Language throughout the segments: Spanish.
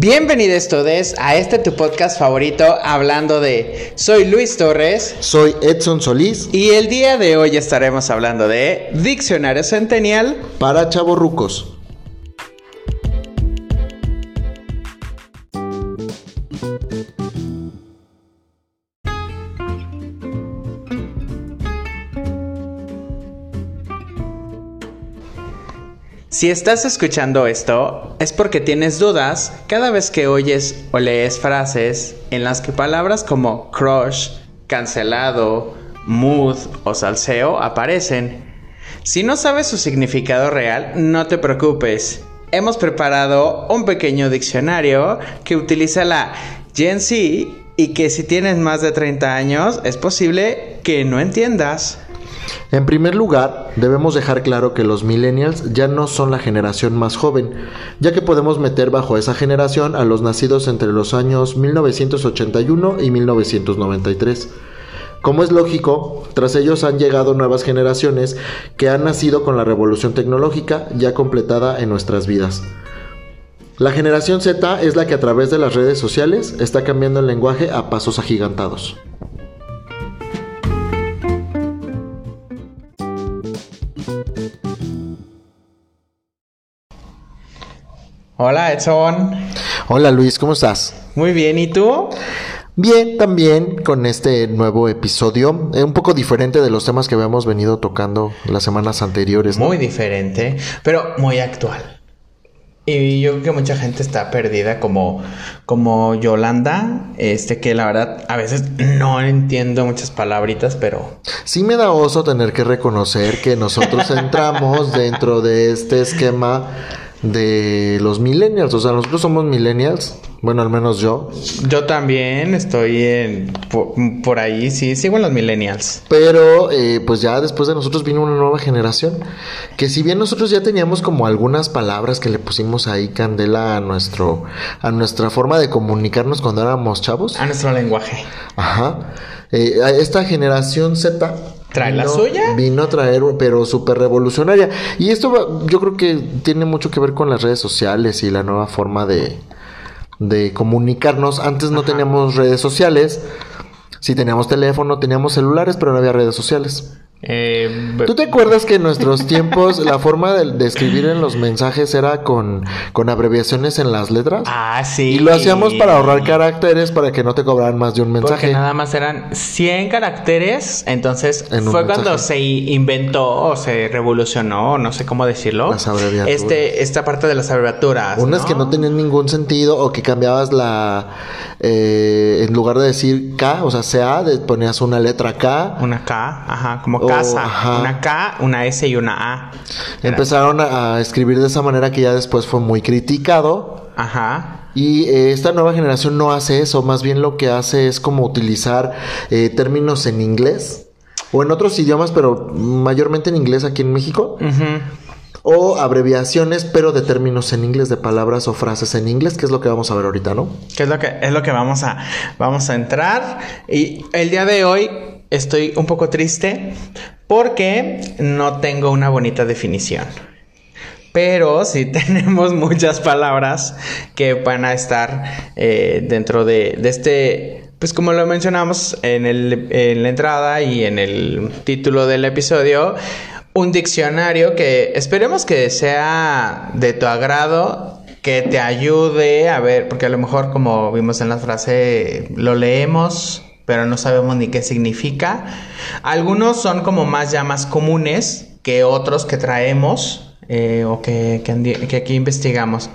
Bienvenidos todos a este tu podcast favorito hablando de Soy Luis Torres. Soy Edson Solís. Y el día de hoy estaremos hablando de Diccionario Centennial. Para chavorrucos. Si estás escuchando esto, es porque tienes dudas cada vez que oyes o lees frases en las que palabras como crush, cancelado, mood o salseo aparecen. Si no sabes su significado real, no te preocupes. Hemos preparado un pequeño diccionario que utiliza la Gen Z y que si tienes más de 30 años es posible que no entiendas. En primer lugar, debemos dejar claro que los millennials ya no son la generación más joven, ya que podemos meter bajo esa generación a los nacidos entre los años 1981 y 1993. Como es lógico, tras ellos han llegado nuevas generaciones que han nacido con la revolución tecnológica ya completada en nuestras vidas. La generación Z es la que a través de las redes sociales está cambiando el lenguaje a pasos agigantados. Hola Edson. Hola Luis, ¿cómo estás? Muy bien, ¿y tú? Bien, también con este nuevo episodio, eh, un poco diferente de los temas que habíamos venido tocando las semanas anteriores. Muy diferente, pero muy actual. Y yo creo que mucha gente está perdida como, como Yolanda, este que la verdad a veces no entiendo muchas palabritas, pero... Sí me da oso tener que reconocer que nosotros entramos dentro de este esquema de los millennials. O sea, nosotros somos millennials. Bueno, al menos yo. Yo también estoy en, por, ahí, sí, sigo en los millennials. Pero eh, pues ya después de nosotros vino una nueva generación. Que si bien nosotros ya teníamos como algunas palabras que le pusimos ahí candela a nuestro, a nuestra forma de comunicarnos cuando éramos chavos. A nuestro lenguaje. Ajá. Eh, esta generación Z ¿Trae la suya? Vino a traer, pero súper revolucionaria. Y esto yo creo que tiene mucho que ver con las redes sociales y la nueva forma de, de comunicarnos. Antes no teníamos redes sociales. Sí teníamos teléfono, teníamos celulares, pero no había redes sociales. Eh, ¿Tú te acuerdas que en nuestros tiempos la forma de, escribir en los mensajes era con, con, abreviaciones en las letras? Ah, sí. Y lo hacíamos para ahorrar caracteres para que no te cobraran más de un mensaje. Porque nada más eran 100 caracteres. Entonces fue cuando se inventó o se revolucionó, no sé cómo decirlo. Las abreviaturas. Este, esta parte de las abreviaturas. Unas que no tenían ningún sentido o que cambiabas la. Eh, en lugar de decir K, o sea, CA, ponías una letra K. Una K, ajá, como casa. Una K, una S y una A. Empezaron a, escribir de esa manera que ya después fue muy criticado. Ajá. Y eh, esta nueva generación no hace eso, más bien lo que hace es como utilizar eh, términos en inglés o en otros idiomas, pero mayormente en inglés aquí en México. O abreviaciones, pero de términos en inglés, de palabras o frases en inglés, que es lo que vamos a ver ahorita, ¿no? Que es lo que es lo que vamos a vamos a entrar y el día de hoy estoy un poco triste porque no tengo una bonita definición. Pero sí tenemos muchas palabras que van a estar eh, dentro de, este, pues como lo mencionamos en, en la entrada y en el título del episodio, un diccionario que esperemos que sea de tu agrado, que te ayude a ver, porque a lo mejor como vimos en la frase, lo leemos, pero no sabemos ni qué significa. Algunos son como más ya más comunes que otros que traemos eh, o que, que, aquí investigamos.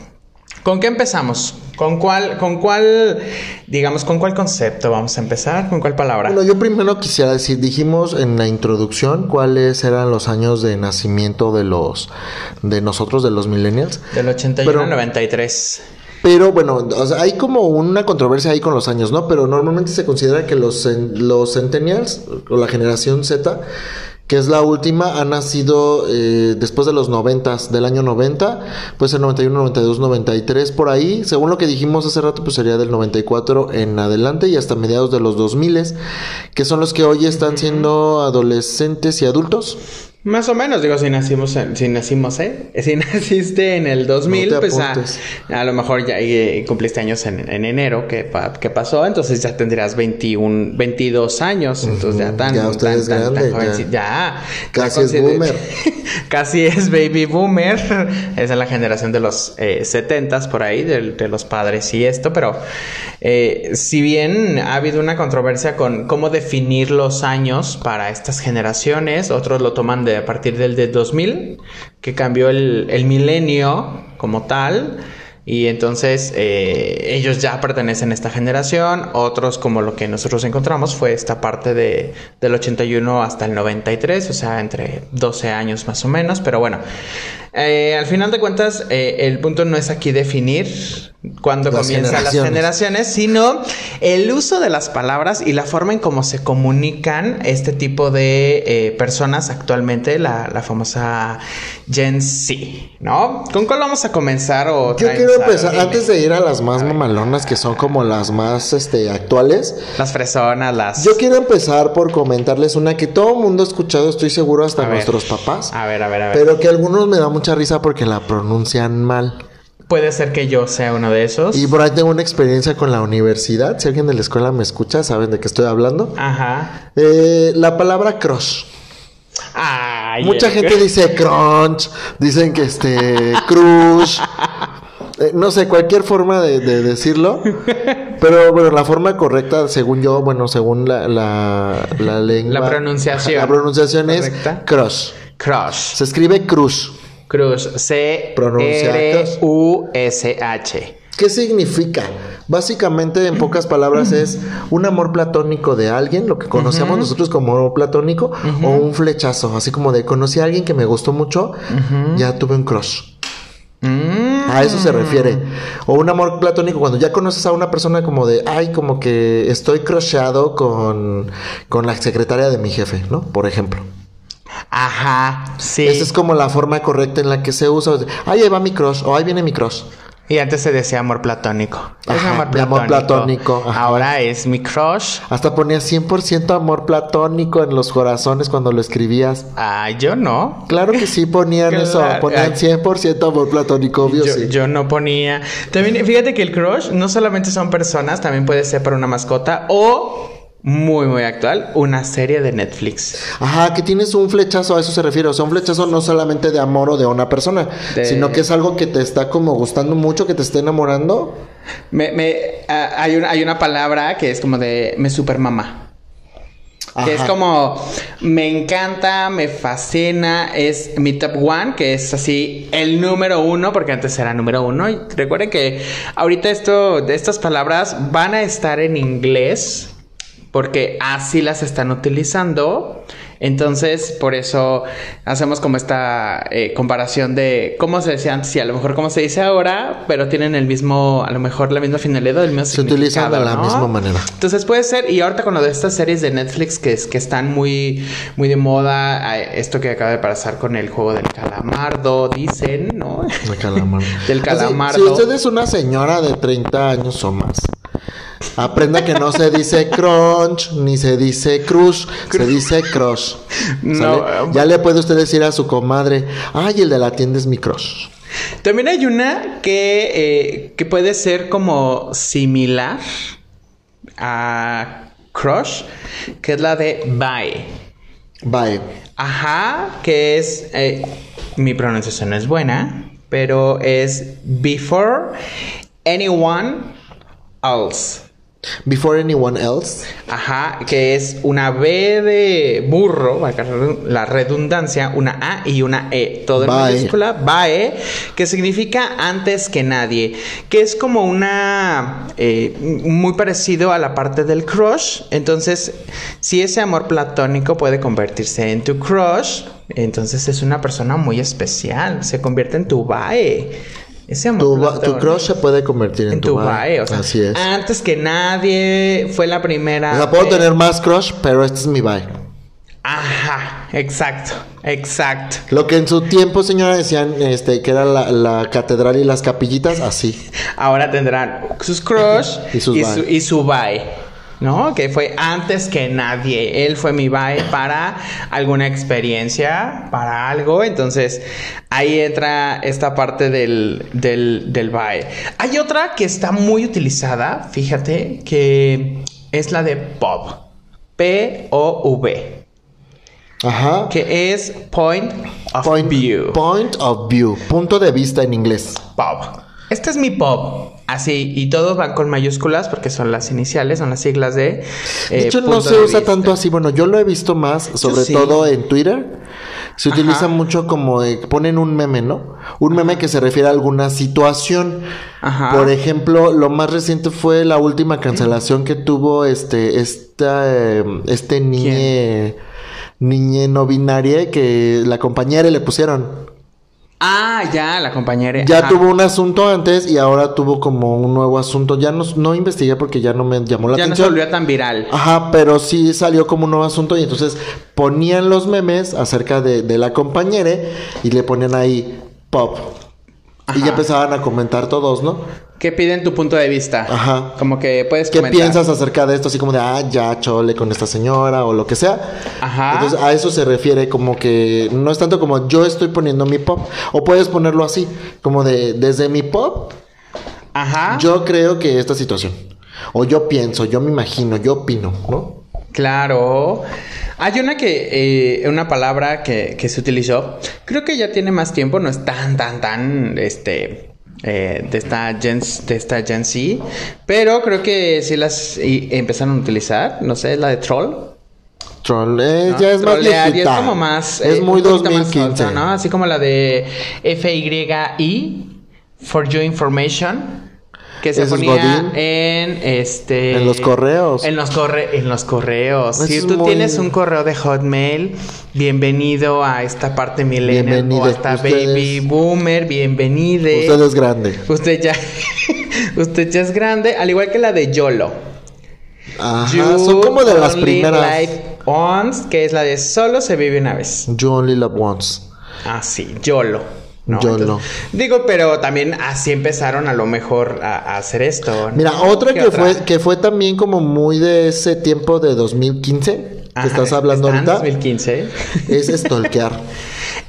¿Con qué empezamos? ¿Con cuál, con cuál, digamos, con cuál concepto vamos a empezar? ¿Con cuál palabra? Bueno, yo primero quisiera decir, dijimos en la introducción cuáles eran los años de nacimiento de los, de nosotros, de los millennials. Del 81 al 93. Pero bueno, hay como una controversia ahí con los años, ¿no? Pero normalmente se considera que los, los centennials o la generación Z, que es la última, ha nacido eh, después de los 90, del año 90, pues el 91, 92, 93, por ahí. Según lo que dijimos hace rato, pues sería del 94 en adelante y hasta mediados de los 2000, que son los que hoy están siendo adolescentes y adultos. Más o menos, digo, si nacimos, en- si nacimos, ¿eh? Si naciste en el 2000, No pues a, apuntes. a lo mejor ya eh, cumpliste años en, en enero, que, pa- que pasó, entonces ya tendrías 21, 22 años, entonces ya tan, Ya usted tan, es tan, tan grande, jovencito, ya. Casi ya es boomer. Casi es baby boomer, es la generación de los eh, 70s por ahí, de, de los padres y esto, pero eh, si bien ha habido una controversia con cómo definir los años para estas generaciones, otros lo toman de a partir del de 2000, que cambió el, el milenio como tal. Y entonces eh, ellos ya pertenecen a esta generación, otros como lo que nosotros encontramos fue esta parte de, del 81 hasta el 93, o sea, entre 12 años más o menos, pero bueno, eh, al final de cuentas eh, el punto no es aquí definir cuándo Las comienzan las generaciones. sino el uso de las palabras y la forma en cómo se comunican este tipo de eh, personas actualmente, la, la famosa Gen Z, ¿no? ¿Con cuál vamos a comenzar? O Yo quiero empezar, Dime. antes de ir a las más mamalonas, que son como las más este, actuales, Las fresonas, las... yo quiero empezar por comentarles una que todo el mundo ha escuchado, estoy seguro, hasta A ver. nuestros papás, A ver, a ver, a ver. pero que algunos me da mucha risa porque la pronuncian mal. Puede ser que yo sea uno de esos. Y por ahí tengo una experiencia con la universidad, si alguien de la escuela me escucha, saben de qué estoy hablando. Ajá. Eh, la palabra crush. Ay, Mucha el- gente dice crunch, dicen que este crush, eh, no sé, cualquier forma de, de decirlo. Pero bueno, la forma correcta, según yo, bueno, según la, la, la lengua. La pronunciación. La pronunciación es crush. Crush. Se escribe cruz. Cruz. C. Pronuncia R. U. S. H. ¿Qué significa? Básicamente, en pocas palabras, es un amor platónico de alguien, lo que conocemos nosotros como amor platónico, o un flechazo, así como de conocí a alguien que me gustó mucho, ya tuve un crush. Mm. A eso se refiere. O un amor platónico, cuando ya conoces a una persona como de, ay, como que estoy crushado con, con la secretaria de mi jefe, ¿no? Por ejemplo. Ajá. Sí. Esa es como la forma correcta en la que se usa. Ay, ahí va mi crush, o ahí viene mi crush. Y antes se decía amor platónico. Es Ajá, amor de amor platónico. Ahora es mi crush. Hasta ponía 100% amor platónico en los corazones cuando lo escribías. Ah, yo no. Claro que sí ponían eso, ponían Ay. 100% amor platónico, obvio Yo, sí. yo no ponía. También, fíjate que el crush no solamente son personas, también puede ser para una mascota o, muy, muy actual, una serie de Netflix. Ajá, que tienes un flechazo, a eso se refiere. O sea, un flechazo no solamente de amor o de una persona, De- sino que es algo que te está como gustando mucho, que te está enamorando. Me, me, hay, una, hay una palabra que es como de me supermama. Que es Ajá. como, me encanta, me fascina, es mi top one, que es así el número uno, porque antes era número uno. Y recuerden que ahorita esto, de estas palabras van a estar en inglés, porque así las están utilizando. Entonces, por eso hacemos como esta eh, comparación de cómo se decía antes y a lo mejor cómo se dice ahora, pero tienen el mismo, a lo mejor la misma finalidad, el mismo Se utilizan de la ¿no? misma manera. Entonces puede ser, y ahorita con lo de estas series de Netflix que, es, que están muy, muy de moda, esto que acaba de pasar con el juego del calamardo, dicen, ¿no? De calamardo. Del Así, calamardo. Si usted es una señora de 30 años o más, aprenda que no se dice crunch ni se dice crush, se dice crush. No, eh, ya le puede usted decir a su comadre, ay, el de la tienda es mi crush. También hay una que, eh, que puede ser como similar a Crush, que es la de Bye. Bye. Ajá, que es. eh, mi pronunciación no es buena, pero es Before Anyone Else. Before anyone else. Ajá, que es una B de burro, la redundancia, una A y una E, todo en mayúscula, BAE, que significa antes que nadie, que es como una, eh, muy parecido a la parte del crush, entonces, si ese amor platónico puede convertirse en tu crush, entonces es una persona muy especial, se convierte en tu BAE. Ese amor Tu, tu crush se puede convertir en, En tu bae, o sea, Así es. antes que nadie fue la primera. o sea, puedo tener más crush, pero este es mi bye. Ajá, exacto, exacto. Lo que en su tiempo, señora, decían este, que era la, la catedral y las capillitas, así. Ahora tendrán sus crush Y sus y, bye. su, y su bye. ¿No? Que fue antes que nadie. Él fue mi bye para alguna experiencia, para algo. Entonces, ahí entra esta parte del, del, del bye. Hay otra que está muy utilizada, fíjate, que es la de POV. P-O-V. Ajá. Que es Point of Point, View. point of view. Punto de vista en inglés. POV. Este es mi POV. Así, y todos van con mayúsculas porque son las iniciales, son las siglas de. De eh, hecho, no se usa vista. tanto así. Bueno, yo lo he visto más, sobre sí. todo en Twitter. Se Ajá. utiliza mucho como de, ponen un meme, ¿no? Un meme que se refiere a alguna situación. Ajá. Por ejemplo, lo más reciente fue la última cancelación que tuvo este, esta, eh, este niñe, niñe no binaria que la compañera le pusieron. Ah, ya, la compañera. Ya ajá. tuvo un asunto antes y ahora tuvo como un nuevo asunto. Ya no, no investigué porque ya no me llamó la Ya no se atención. volvió tan viral. Ajá, pero sí salió como un nuevo asunto y entonces ponían los memes acerca de, de la compañera y le ponían ahí pop. Y ya empezaban a comentar todos, ¿no? ¿Qué piden tu punto de vista? Ajá. Como que puedes ¿Qué comentar. piensas acerca de esto? Así como de, ah, ya, chole con esta señora o lo que sea. Ajá. Entonces a eso se refiere como que no es tanto como yo estoy poniendo mi pop. O puedes ponerlo así, como de, desde mi pop, Ajá. yo creo que esta situación. O yo pienso, yo me imagino, yo opino, ¿no? Claro. Hay una que, eh, una palabra que, que se utilizó, creo que ya tiene más tiempo, no es tan, tan, tan, este, eh, de esta Gen, de esta Gen Z, pero creo que sí las y- empezaron a utilizar, no sé, la de troll. Troll, eh, ¿no? ya es más Trollear, y viejita. es como más... Es eh, muy un poquito más 2015. alta, ¿no? Así como la de FYI, For Your Information, que se ¿Ese es ponía en este... En los correos. En los, corre en los correos. Eso si tú muy- tienes un correo de Hotmail, bienvenido a esta parte millennial o a esta Ustedes- baby boomer, bienvenide. Usted es grande. Usted ya... Usted ya es grande, al igual que la de YOLO. Ajá, You son como de las primeras. live once, que es la de solo se vive una vez. You only love once. Ah, sí, YOLO. ¿No? YOLO. digo, pero también así empezaron a lo mejor a, a hacer esto. ¿no? Mira, otra ¿Qué que fue que fue también como muy de ese tiempo de 2015 que Ajá, estás hablando ahorita 2015. es stalkear.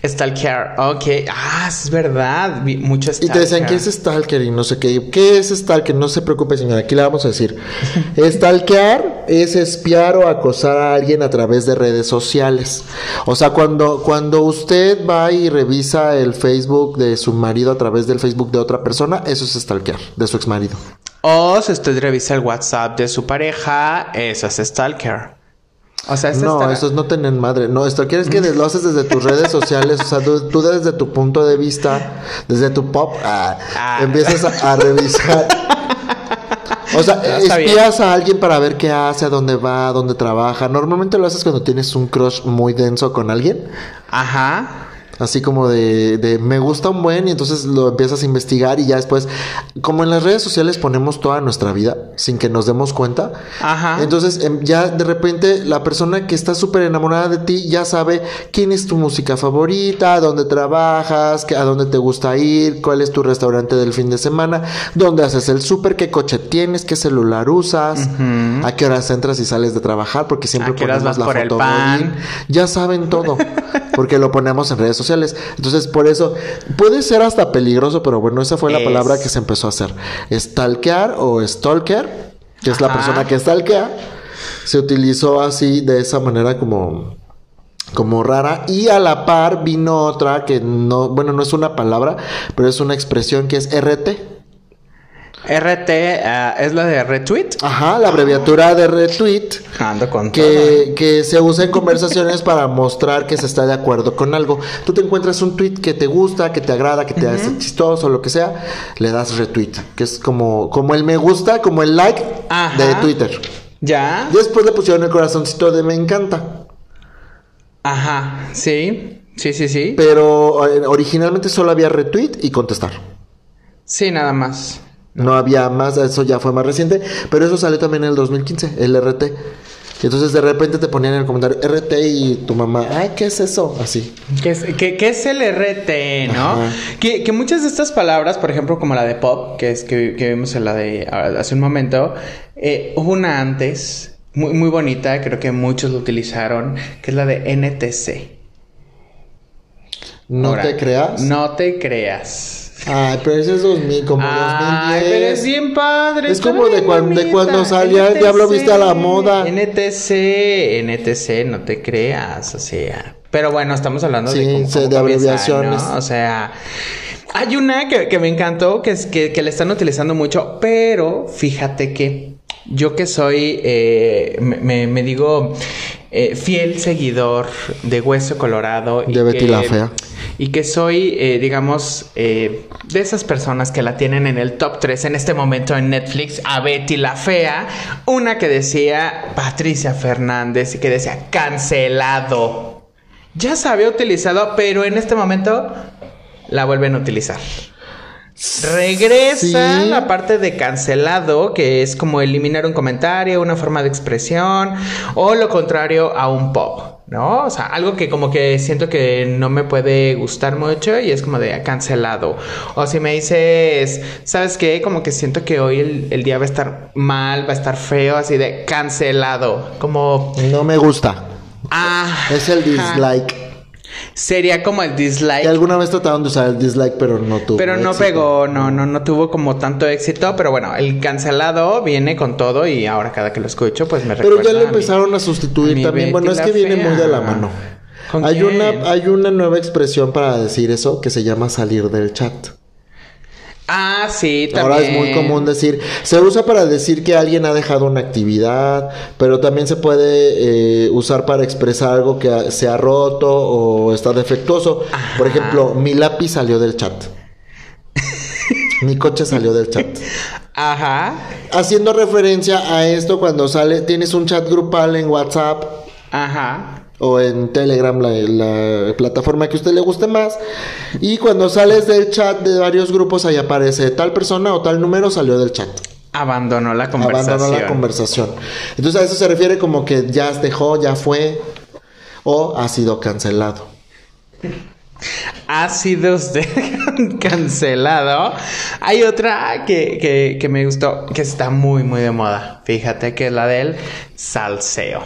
Stalker, ok. Ah, es verdad. Mucho Y stalker. te decían, ¿qué es stalker? Y no sé qué. ¿Qué es stalker? No se preocupe, señora. Aquí le vamos a decir. Stalkear es espiar o acosar a alguien a través de redes sociales. O sea, cuando, cuando usted va y revisa el Facebook de su marido a través del Facebook de otra persona, eso es stalkear, de su ex marido. O si usted revisa el WhatsApp de su pareja, eso es stalker. O sea, es No, estar- eso es no tener madre. No, esto quieres que lo haces desde tus redes sociales. O sea, tú, tú desde tu punto de vista, desde tu pop, ah, Ah. empiezas a, a revisar. O sea, bien. espías a alguien para ver qué hace, a dónde va, a dónde trabaja. Normalmente lo haces cuando tienes un crush muy denso con alguien. Ajá. Así como de, de me gusta un buen y entonces lo empiezas a investigar y ya después, como en las redes sociales ponemos toda nuestra vida sin que nos demos cuenta. Ajá. Entonces em, ya de repente la persona que está súper enamorada de ti ya sabe quién es tu música favorita, dónde trabajas, a dónde te gusta ir, cuál es tu restaurante del fin de semana, dónde haces el súper, qué coche tienes, qué celular usas, a qué horas entras y sales de trabajar, porque siempre ¿A qué horas ponemos la foto. Ya saben todo, porque lo ponemos en redes sociales. Entonces, por eso puede ser hasta peligroso, pero bueno, esa fue la Es. palabra que se empezó a hacer. Stalkear o stalker, que es la persona que stalkea, se utilizó así de esa manera como como rara y a la par vino otra que no, bueno, no es una palabra, pero es una expresión que es RT. RT ah, es la de retweet. Ajá, la abreviatura de retweet. Ando con todo. que, que se usa en conversaciones para mostrar que se está de acuerdo con algo. Tú te encuentras un tweet que te gusta, que te agrada, que te hace chistoso, lo que sea, le das retweet, que es como, como el me gusta, como el like Ajá. de Twitter. Ya. Después le pusieron el corazoncito de me encanta. Ajá. Sí. Sí, sí, sí. Pero eh, originalmente solo había retweet y contestar. Sí, nada más. No había más, eso ya fue más reciente, pero eso salió también en el 2015, el RT. Y entonces de repente te ponían en el comentario RT y tu mamá, ay, ¿qué es eso? Así. ¿Qué es, qué- qué es el RT, no? Que, que muchas de estas palabras, por ejemplo, como la de pop, que es que, que vimos en la de hace un momento, eh, hubo una antes, muy, muy bonita, creo que muchos lo utilizaron, que es la de NTC. No Ahora, te creas. No te creas. Ay, pero ese es 2000, como Ay, 2010. pero es bien padre. Es como de cuan- de cuando salía el Diablo Viste a la Moda. NTC, NTC, no te creas, o sea. Pero bueno, estamos hablando Sí, de, abreviaciones. ¿no? O sea, hay una que, que me encantó, que, es, que, que le están utilizando mucho, pero fíjate que yo que soy, eh, me, me- me digo, eh, fiel seguidor de Hueso Colorado. De Betty que- la Fea. Y que soy, eh, digamos, eh, de esas personas que la tienen en el top 3 en este momento en Netflix, a Betty la Fea, una que decía Patricia Fernández y que decía cancelado. Ya se había utilizado, pero en este momento la vuelven a utilizar. Regresa Sí. la parte de cancelado, que es como eliminar un comentario, una forma de expresión, o lo contrario a un pop, ¿no? O sea, algo que como que siento que no me puede gustar mucho y es como de cancelado. O si me dices, ¿sabes qué? Como que siento que hoy el, el día va a estar mal, va a estar feo, así de cancelado. Como, No me gusta. ah, Es el dislike. Sería como el dislike. Alguna vez trataron de usar el dislike, pero no tuvo. Pero no éxito. pegó, no, no, no tuvo como tanto éxito. Pero bueno, el cancelado viene con todo y ahora cada que lo escucho, pues me Pero recuerda. ya a lo empezaron a a sustituir también. Bueno, es que viene Fea. muy de la mano. ¿Con Hay quién? una, hay una nueva expresión para decir eso que se llama salir del chat. Ah, sí, también. Ahora es muy común decir, se usa para decir que alguien ha dejado una actividad, pero también se puede eh, usar para expresar algo que se ha roto o está defectuoso. Por ejemplo, mi lápiz salió del chat. mi coche salió del chat. Ajá, Haciendo referencia a esto cuando sale, tienes un chat grupal en WhatsApp ajá. O en Telegram, la, la plataforma que a usted le guste más. Y cuando sales del chat de varios grupos, ahí aparece tal persona o tal número salió del chat. Abandonó la conversación. Abandonó la conversación. Entonces a eso se refiere como que ya dejó, ya fue o ha sido cancelado. ha sido cancelado. Hay otra que, que, que me gustó, que está muy, muy de moda. Fíjate que es la del salseo.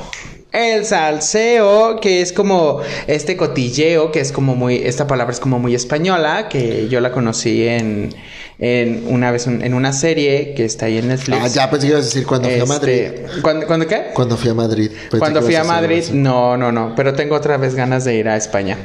El salseo, que es como este cotilleo, que es como muy, esta palabra es como muy española, que yo la conocí en, en una vez en una serie que está ahí en Netflix. Ah, ya pensé que ibas a decir cuando fui a Madrid. Este, ¿cuándo, ¿Cuándo qué? Cuando fui a Madrid. Pensé Cuando fui a Madrid, no, no, no, pero tengo otra vez ganas de ir a España.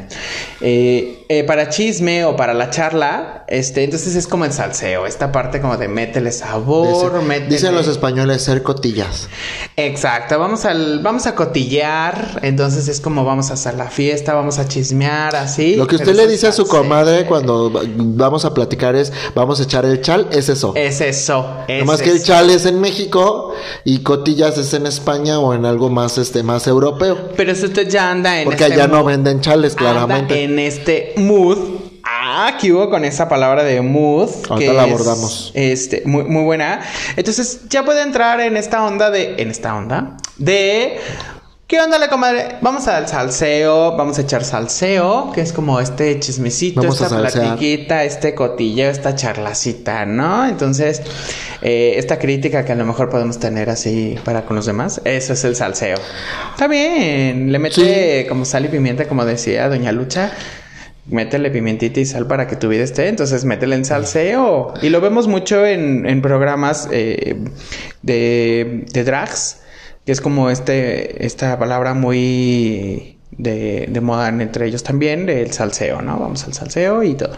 Eh, eh, para chisme o para la charla, este, entonces es como el salseo, esta parte como de métele sabor, Dice- métele... Dicen los españoles ser cotillas. Exacto, vamos al, vamos a cotillar, entonces es como vamos a hacer la fiesta, vamos a chismear, así. Lo que usted le dice a su comadre cuando va- vamos a platicar es vamos a echar el chal, es eso. Es eso, es Nomás que el eso. chal es en México y cotillas es en España o en algo más este más europeo. Pero usted ya anda en Porque este allá no venden chales, anda claramente. en este mood. Ah, que hubo con esa palabra de mood. Ahorita que la es, abordamos. este, muy, muy buena. Entonces, ya puede entrar en esta onda de. En esta onda. De. ¿Qué onda, la comadre? Vamos al salseo, vamos a echar salseo, que es como este chismecito, Vamos esta platiquita, este cotilleo, esta charlacita, ¿no? Entonces, eh, esta crítica que a lo mejor podemos tener así para con los demás, eso es el salseo. Está bien, le mete como sal y pimienta, como decía Doña Lucha. Métele pimientita y sal para que tu vida esté. Entonces, métele en salseo. Y lo vemos mucho en, en programas eh, de, de drags, que es como este, esta palabra muy de, de moda entre ellos también, el salseo, ¿no? Vamos al salseo y todo.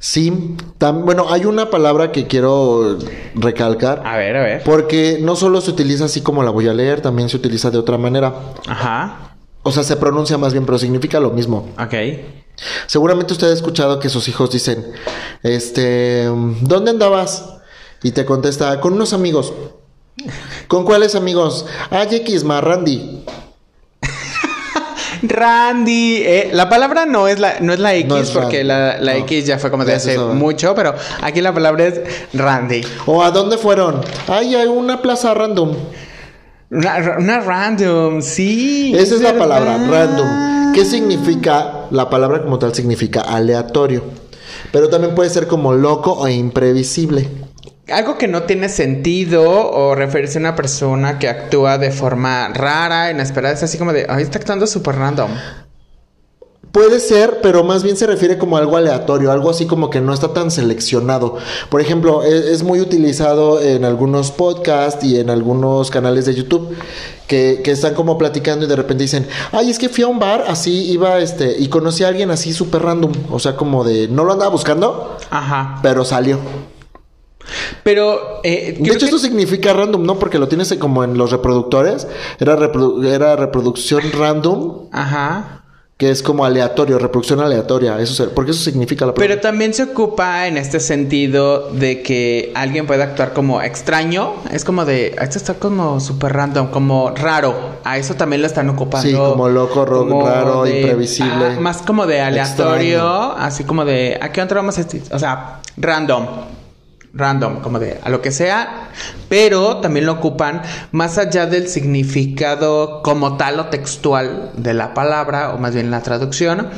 Sí, tam- bueno, hay una palabra que quiero recalcar. A ver, a ver. Porque no solo se utiliza así como la voy a leer, también se utiliza de otra manera. Ajá. O sea, se pronuncia más bien, pero significa lo mismo. Ok. Seguramente usted ha escuchado que sus hijos dicen, este, ¿dónde andabas? Y te contesta, con unos amigos. ¿Con cuáles amigos? Ah, X, más Randy. Randy, eh, la palabra no es la, no es la X No es porque la, la no. X ya fue como de hace mucho, pero aquí la palabra es Randy. ¿O a dónde fueron? Ay, hay una plaza random. Una, una random, sí. Esa es la palabra, random. ¿Qué significa? La palabra como tal significa aleatorio. Pero también puede ser como loco o imprevisible. Algo que no tiene sentido o referirse a una persona que actúa de forma rara, inesperada, es así como de, ay, está actuando súper random. Puede ser, pero más bien se refiere como algo aleatorio, algo así como que no está tan seleccionado. Por ejemplo, e- es, muy utilizado en algunos podcasts y en algunos canales de YouTube que, que están como platicando y de repente dicen, ay, es que fui a un bar así, iba este, y conocí a alguien así súper random. O sea, como de, no lo andaba buscando, Ajá. pero salió. Pero, eh, De hecho, que- eso significa random, ¿no? Porque lo tienes como en los reproductores. Era, reprodu- era reproducción random, Ajá. que es como aleatorio, reproducción aleatoria. Eso se- porque eso significa la Pero también se ocupa en este sentido de que alguien puede actuar como extraño. Es como de, esto está como súper random, como raro. A eso también lo están ocupando. Sí, como loco, ro- raro, imprevisible. ah, más como de aleatorio, Extraño. así como de, ¿a qué otro vamos a? O sea, random. Random, como de a lo que sea, pero también lo ocupan más allá del significado como tal o textual de la palabra, o más bien la traducción,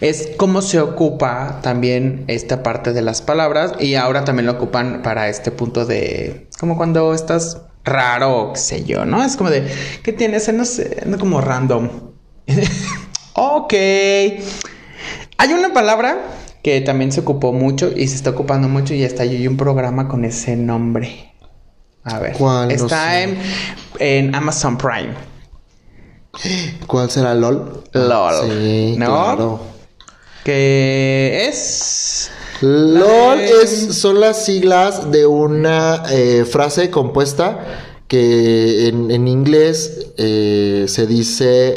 es cómo se ocupa también esta parte de las palabras y ahora también lo ocupan para este punto de como cuando estás raro qué sé yo, ¿no? Es como de, ¿qué tienes? No sé, no como random. ok. Hay una palabra que también se ocupó mucho y se está ocupando mucho y hasta hay un programa con ese nombre. A ver. ¿Cuál? No Está sé. en, en Amazon Prime. ¿Cuál será LOL? LOL. Sí, ¿No? claro. Que es... LOL La de- es, son las siglas de una eh, frase compuesta que en, en inglés eh, se dice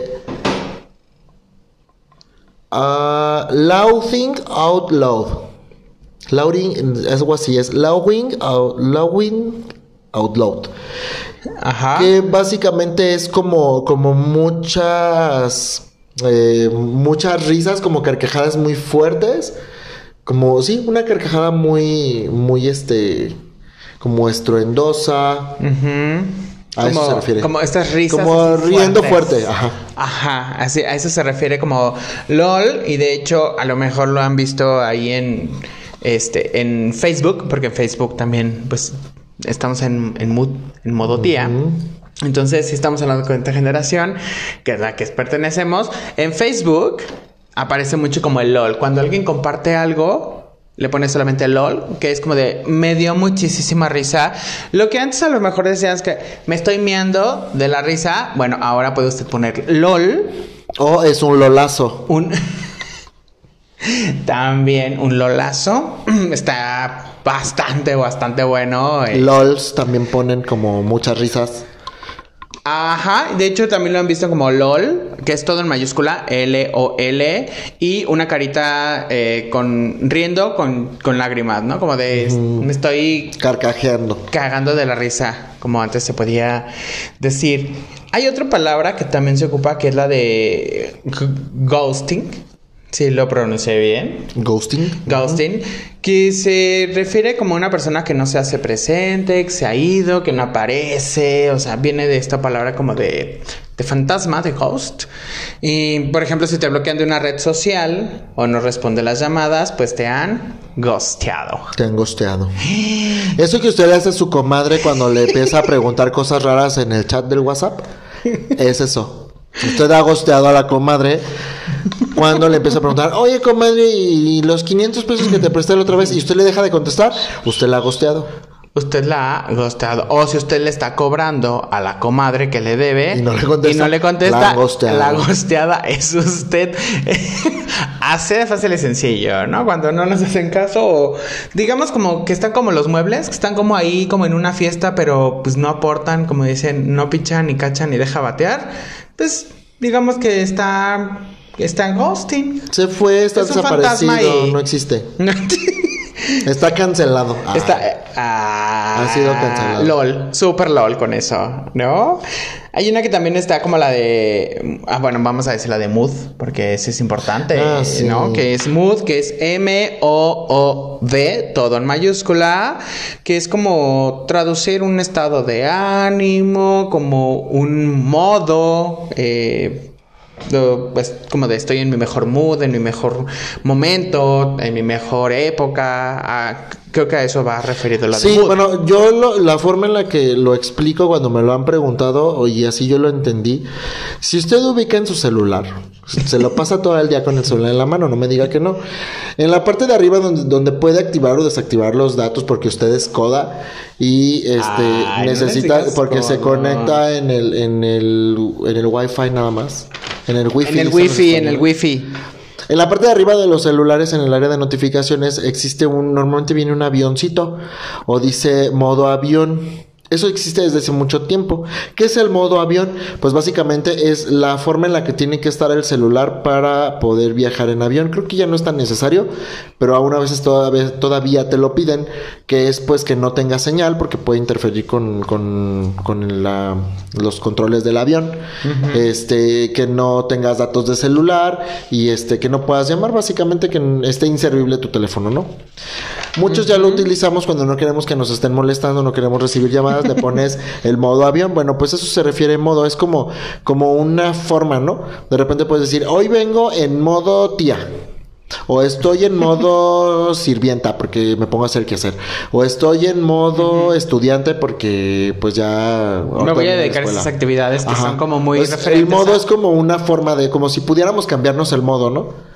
laughing out loud. Louding, algo así es laughing out, laughing out loud. Ajá. Que básicamente es como, como muchas, eh, muchas risas, como carcajadas muy fuertes. Como, sí, una carcajada muy, muy, este, como estruendosa. Ujú. A eso se refiere. Como estas risas. Como riendo fuertes. fuerte, ajá. Ajá, así, a eso se refiere como LOL y de hecho a lo mejor lo han visto ahí en este en Facebook, porque en Facebook también pues estamos en, en, mood- en modo tía. Entonces, si estamos hablando con esta generación, que es la que pertenecemos, en Facebook aparece mucho como el LOL. Cuando alguien comparte algo, le pone solamente LOL, que es como de me dio muchísima risa. Lo que antes a lo mejor decías que me estoy miando de la risa, bueno, ahora puede usted poner LOL, O es un lolazo. un también un lolazo. Está bastante, bastante bueno. eh. LOLs también ponen como muchas risas. Ajá, de hecho también lo han visto como LOL, que es todo en mayúscula, L-O-L, y una carita eh, con riendo con, con lágrimas, ¿no? Como de me estoy Carcajeando. cagando de la risa, como antes se podía decir. Hay otra palabra que también se ocupa, que es la de ghosting, si lo pronuncié bien. Ghosting. Ghosting, que se refiere como a una persona que no se hace presente, que se ha ido, que no aparece, o sea, viene de esta palabra como de, de fantasma, de ghost. Y, por ejemplo, si te bloquean de una red social o no responde las llamadas, pues te han ghosteado. Te han gosteado. Eso que usted le hace a su comadre cuando le empieza a preguntar cosas raras en el chat del WhatsApp, es eso. Usted ha gosteado a la comadre cuando le empieza a preguntar, oye comadre, ¿y los 500 pesos que te presté la otra vez? Y usted le deja de contestar, usted la ha gosteado. Usted la ha ghosteado. O si usted le está cobrando a la comadre que le debe Y no le contesta, y no le contesta, la la ghosteada es usted. Hace de fácil y sencillo, ¿no? Cuando no nos hacen caso o digamos como que están como los muebles, que están como ahí como en una fiesta, pero pues no aportan, como dicen, no pichan ni cachan ni deja batear. Pues digamos que está está en ghosting. Se fue, está Es desaparecido, fantasma y- no existe. Está cancelado. Ah, Está, Ah, Ha sido cancelado. LOL, super LOL con eso, ¿no? Hay una que también está como la de. Ah, bueno, vamos a decir la de Mood, porque ese es importante, Ah, sí. ¿no? Que es Mood, que es M-O-O-D, todo en mayúscula, que es como traducir un estado de ánimo, como un modo. Eh, pues, como de estoy en mi mejor mood, en mi mejor momento, en mi mejor época. Ah, creo que a eso va referido la Sí, bueno, yo lo- la forma en la que lo explico cuando me lo han preguntado y así yo lo entendí. Si usted ubica en su celular, se lo pasa todo el día con el celular en la mano, no me diga que no. En la parte de arriba donde, donde puede activar o desactivar los datos porque usted es coda y este Ay, necesita porque se conecta en el en el en el wifi nada más. En el wifi. en el wifi, en el wifi. En la parte de arriba de los celulares, en el área de notificaciones, existe un, normalmente viene un avioncito o dice modo avión. Eso existe desde hace mucho tiempo. ¿Qué es el modo avión? Pues básicamente es la forma en la que tiene que estar el celular para poder viajar en avión. Creo que ya no es tan necesario, pero aún a veces todavía, todavía te lo piden, que es pues que no tenga señal porque puede interferir con, con, con la- los controles del avión. Este, que no tengas datos de celular y este, que no puedas llamar, básicamente que esté inservible tu teléfono, ¿no? Muchos ya lo utilizamos cuando no queremos que nos estén molestando, no queremos recibir llamadas, le pones el modo avión. Bueno, pues eso se refiere a modo, es como, como una forma, ¿no? De repente puedes decir, hoy vengo en modo tía. O estoy en modo sirvienta porque me pongo a hacer qué hacer. O estoy en modo estudiante porque pues ya... Me voy a dedicar a esas actividades que Ajá. son como muy Pues, el referentes modo a- es como una forma de, como si pudiéramos cambiarnos el modo, ¿no?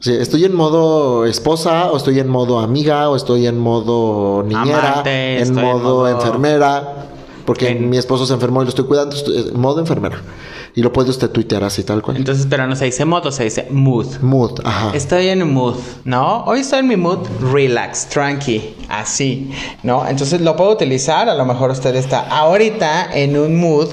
Sí, estoy en modo esposa, o estoy en modo amiga, o estoy en modo niñera, Amante, en modo, modo- enfermera, porque En- mi esposo se enfermó y lo estoy cuidando, estoy- en modo enfermera. Y lo puede usted tuitear así, tal cual. Entonces, pero no se dice modo, se dice mood. Mood, ajá. Estoy en mood, ¿no? Hoy estoy en mi mood relax, tranqui, así, ¿no? Entonces lo puedo utilizar, a lo mejor usted está ahorita en un mood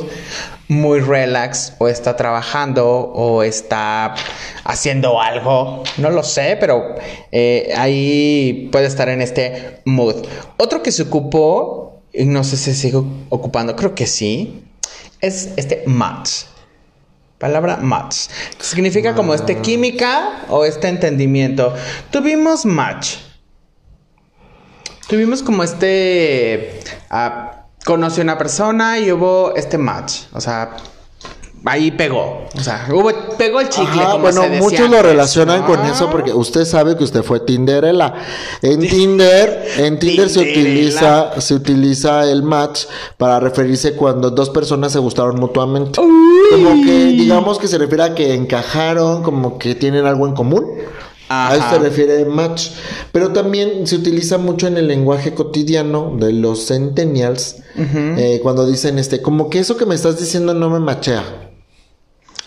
muy relax o está trabajando o está haciendo algo, no lo sé, pero eh, ahí puede estar en este mood. Otro que se ocupó, y no sé si sigo ocupando, creo que sí, es este match. Palabra match. Significa como este química o este entendimiento. Tuvimos match. Tuvimos como este... ah, conocí a una persona y hubo este match. O sea, ahí pegó. O sea, hubo, pegó el chicle. Ajá, como bueno, se decía muchos lo relacionan con eso porque usted sabe que usted fue Tinderella. En Tinder, en Tinder se utiliza, se utiliza el match para referirse cuando dos personas se gustaron mutuamente. Uy. Como que digamos que se refiere a que encajaron, como que tienen algo en común. A eso Ajá. se refiere match. Pero también se utiliza mucho en el lenguaje cotidiano de los centennials. eh, cuando dicen este, como que eso que me estás diciendo no me machea.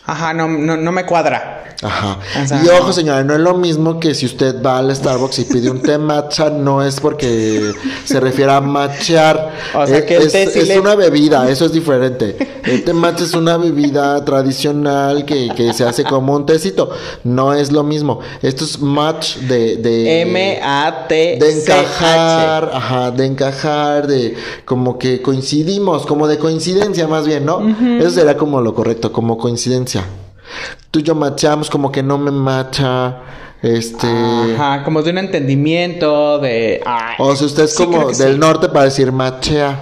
Ajá, no, no, no me cuadra. Ajá. Y ojo, señora, no es lo mismo que si usted va al Starbucks y pide un té matcha, no es porque se refiere a matchear. O sea, Eh, que el es, té sí es le- una bebida, eso es diferente. El té matcha es una bebida tradicional que, que se hace como un tecito. No es lo mismo. Esto es match de... de M-A-T. de encajar, ajá, de encajar, de como que coincidimos, como de coincidencia más bien, ¿no? Eso será como lo correcto, como coincidencia. Tú y yo machamos, como que no me macha, este... Ajá, como de un entendimiento, de... ay, O si usted es sí, como del sí. norte para decir machea.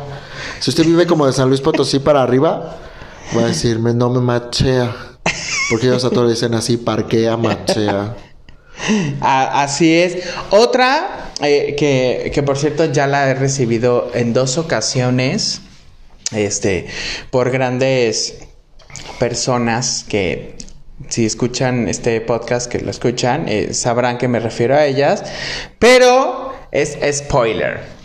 Si usted vive como de San Luis Potosí para arriba, va a decirme no me machea. Porque ellos a todos le dicen así, parquea, machea. Así es. Otra, eh, que, que por cierto ya la he recibido en dos ocasiones, este, por grandes personas que si escuchan este podcast, que lo escuchan, eh, sabrán que me refiero a ellas, pero es spoiler.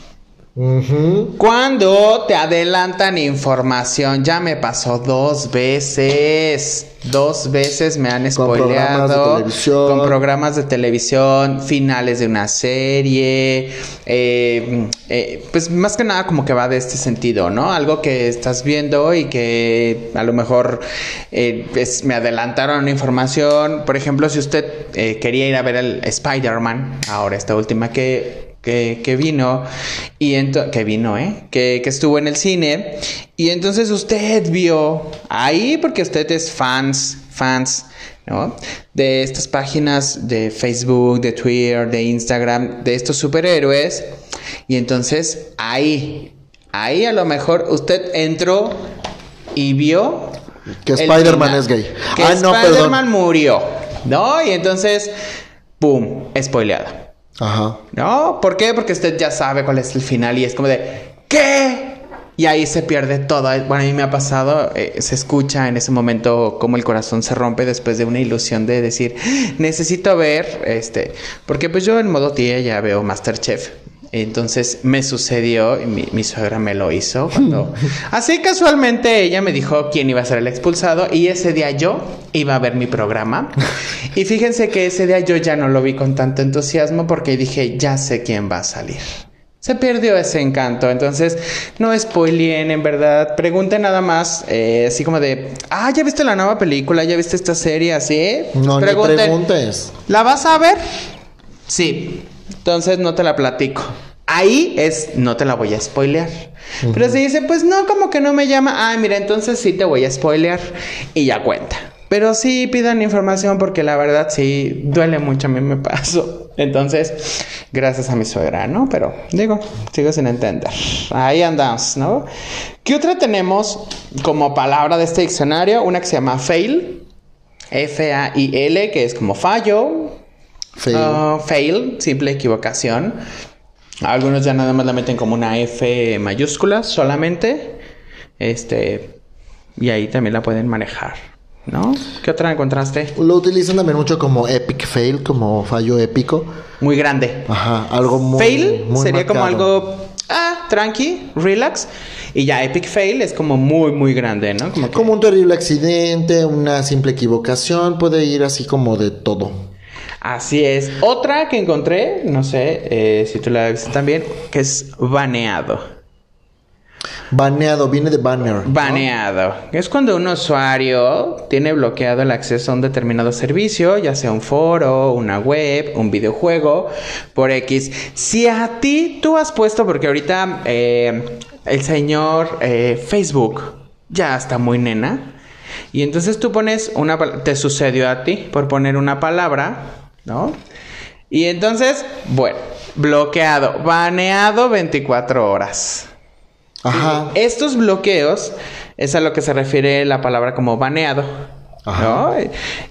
Cuando te adelantan información, ya me pasó dos veces. Dos veces me han Con programas de spoileado. televisión. Con programas de televisión, finales de una serie. eh, eh, pues más que nada como que va de este sentido, ¿no? Algo que estás viendo y que a lo mejor eh, me adelantaron una información. Por ejemplo, si usted quería ir a ver el Spider-Man, ahora esta última que que, que vino y que vino, ¿eh? Que, que estuvo en el cine y entonces usted vio ahí porque usted es fans, fans, ¿no? De estas páginas de Facebook, de Twitter, de Instagram, de estos superhéroes y entonces ahí, ahí a lo mejor usted entró y vio Que Spider-Man es gay. Que Ah, no. Spider-Man murió, ¿no? Y entonces, ¡pum! Spoileado. Ajá. ¿No? ¿Por qué? Porque usted ya sabe cuál es el final y es como de ¿qué? Y ahí se pierde todo. Bueno, a mí me ha pasado, eh, se escucha en ese momento como el corazón se rompe después de una ilusión de decir, necesito ver, este, porque pues yo en modo tía ya veo Masterchef. Entonces me sucedió, y mi, mi suegra me lo hizo cuando... Así casualmente ella me dijo quién iba a ser el expulsado y ese día yo iba a ver mi programa. Y fíjense que ese día yo ya no lo vi con tanto entusiasmo porque dije, ya sé quién va a salir. Se perdió ese encanto, entonces no spoileen, en verdad. Pregunten nada más, eh, así como de, ah, ¿ya viste la nueva película? ¿Ya viste esta serie? Así. No, ni Pregunten, preguntes. ¿La vas a ver? Sí. Entonces no te la platico. Ahí es, no te la voy a spoilear. Pero si dice, pues no, como que no me llama. Ah, mira, entonces sí te voy a spoilear. Y ya cuenta. Pero sí pidan información porque la verdad sí duele mucho. A mí me pasó. Entonces, gracias a mi suegra, ¿no? Pero digo, sigo sin entender. Ahí andamos, ¿no? ¿Qué otra tenemos como palabra de este diccionario? Una que se llama fail. F-A-I-L, que es como fallo, Fail. Ah, fail, simple equivocación. Algunos ya nada más la meten como una F mayúscula solamente. Este. Y ahí también la pueden manejar. ¿No? ¿Qué otra encontraste? Lo utilizan también mucho como epic fail, como fallo épico. Muy grande. Ajá, algo muy. fail muy sería como algo. Ah, tranqui, relax. Y ya epic fail es como muy, muy grande, ¿no? Como que- Como un terrible accidente, una simple equivocación, puede ir así como de todo. Así es. Otra que encontré, no sé eh, si tú la viste también, que es baneado. Baneado, viene de banner. ¿no? Baneado. Es cuando un usuario tiene bloqueado el acceso a un determinado servicio, ya sea un foro, una web, un videojuego, por X. Si a ti tú has puesto, porque ahorita eh, el señor eh, Facebook ya está muy nena, y entonces tú pones una... Te sucedió a ti por poner una palabra, ¿no? Y entonces, bueno, bloqueado, baneado 24 horas. Ajá. Estos bloqueos es a lo que se refiere la palabra como baneado. Ajá. ¿no?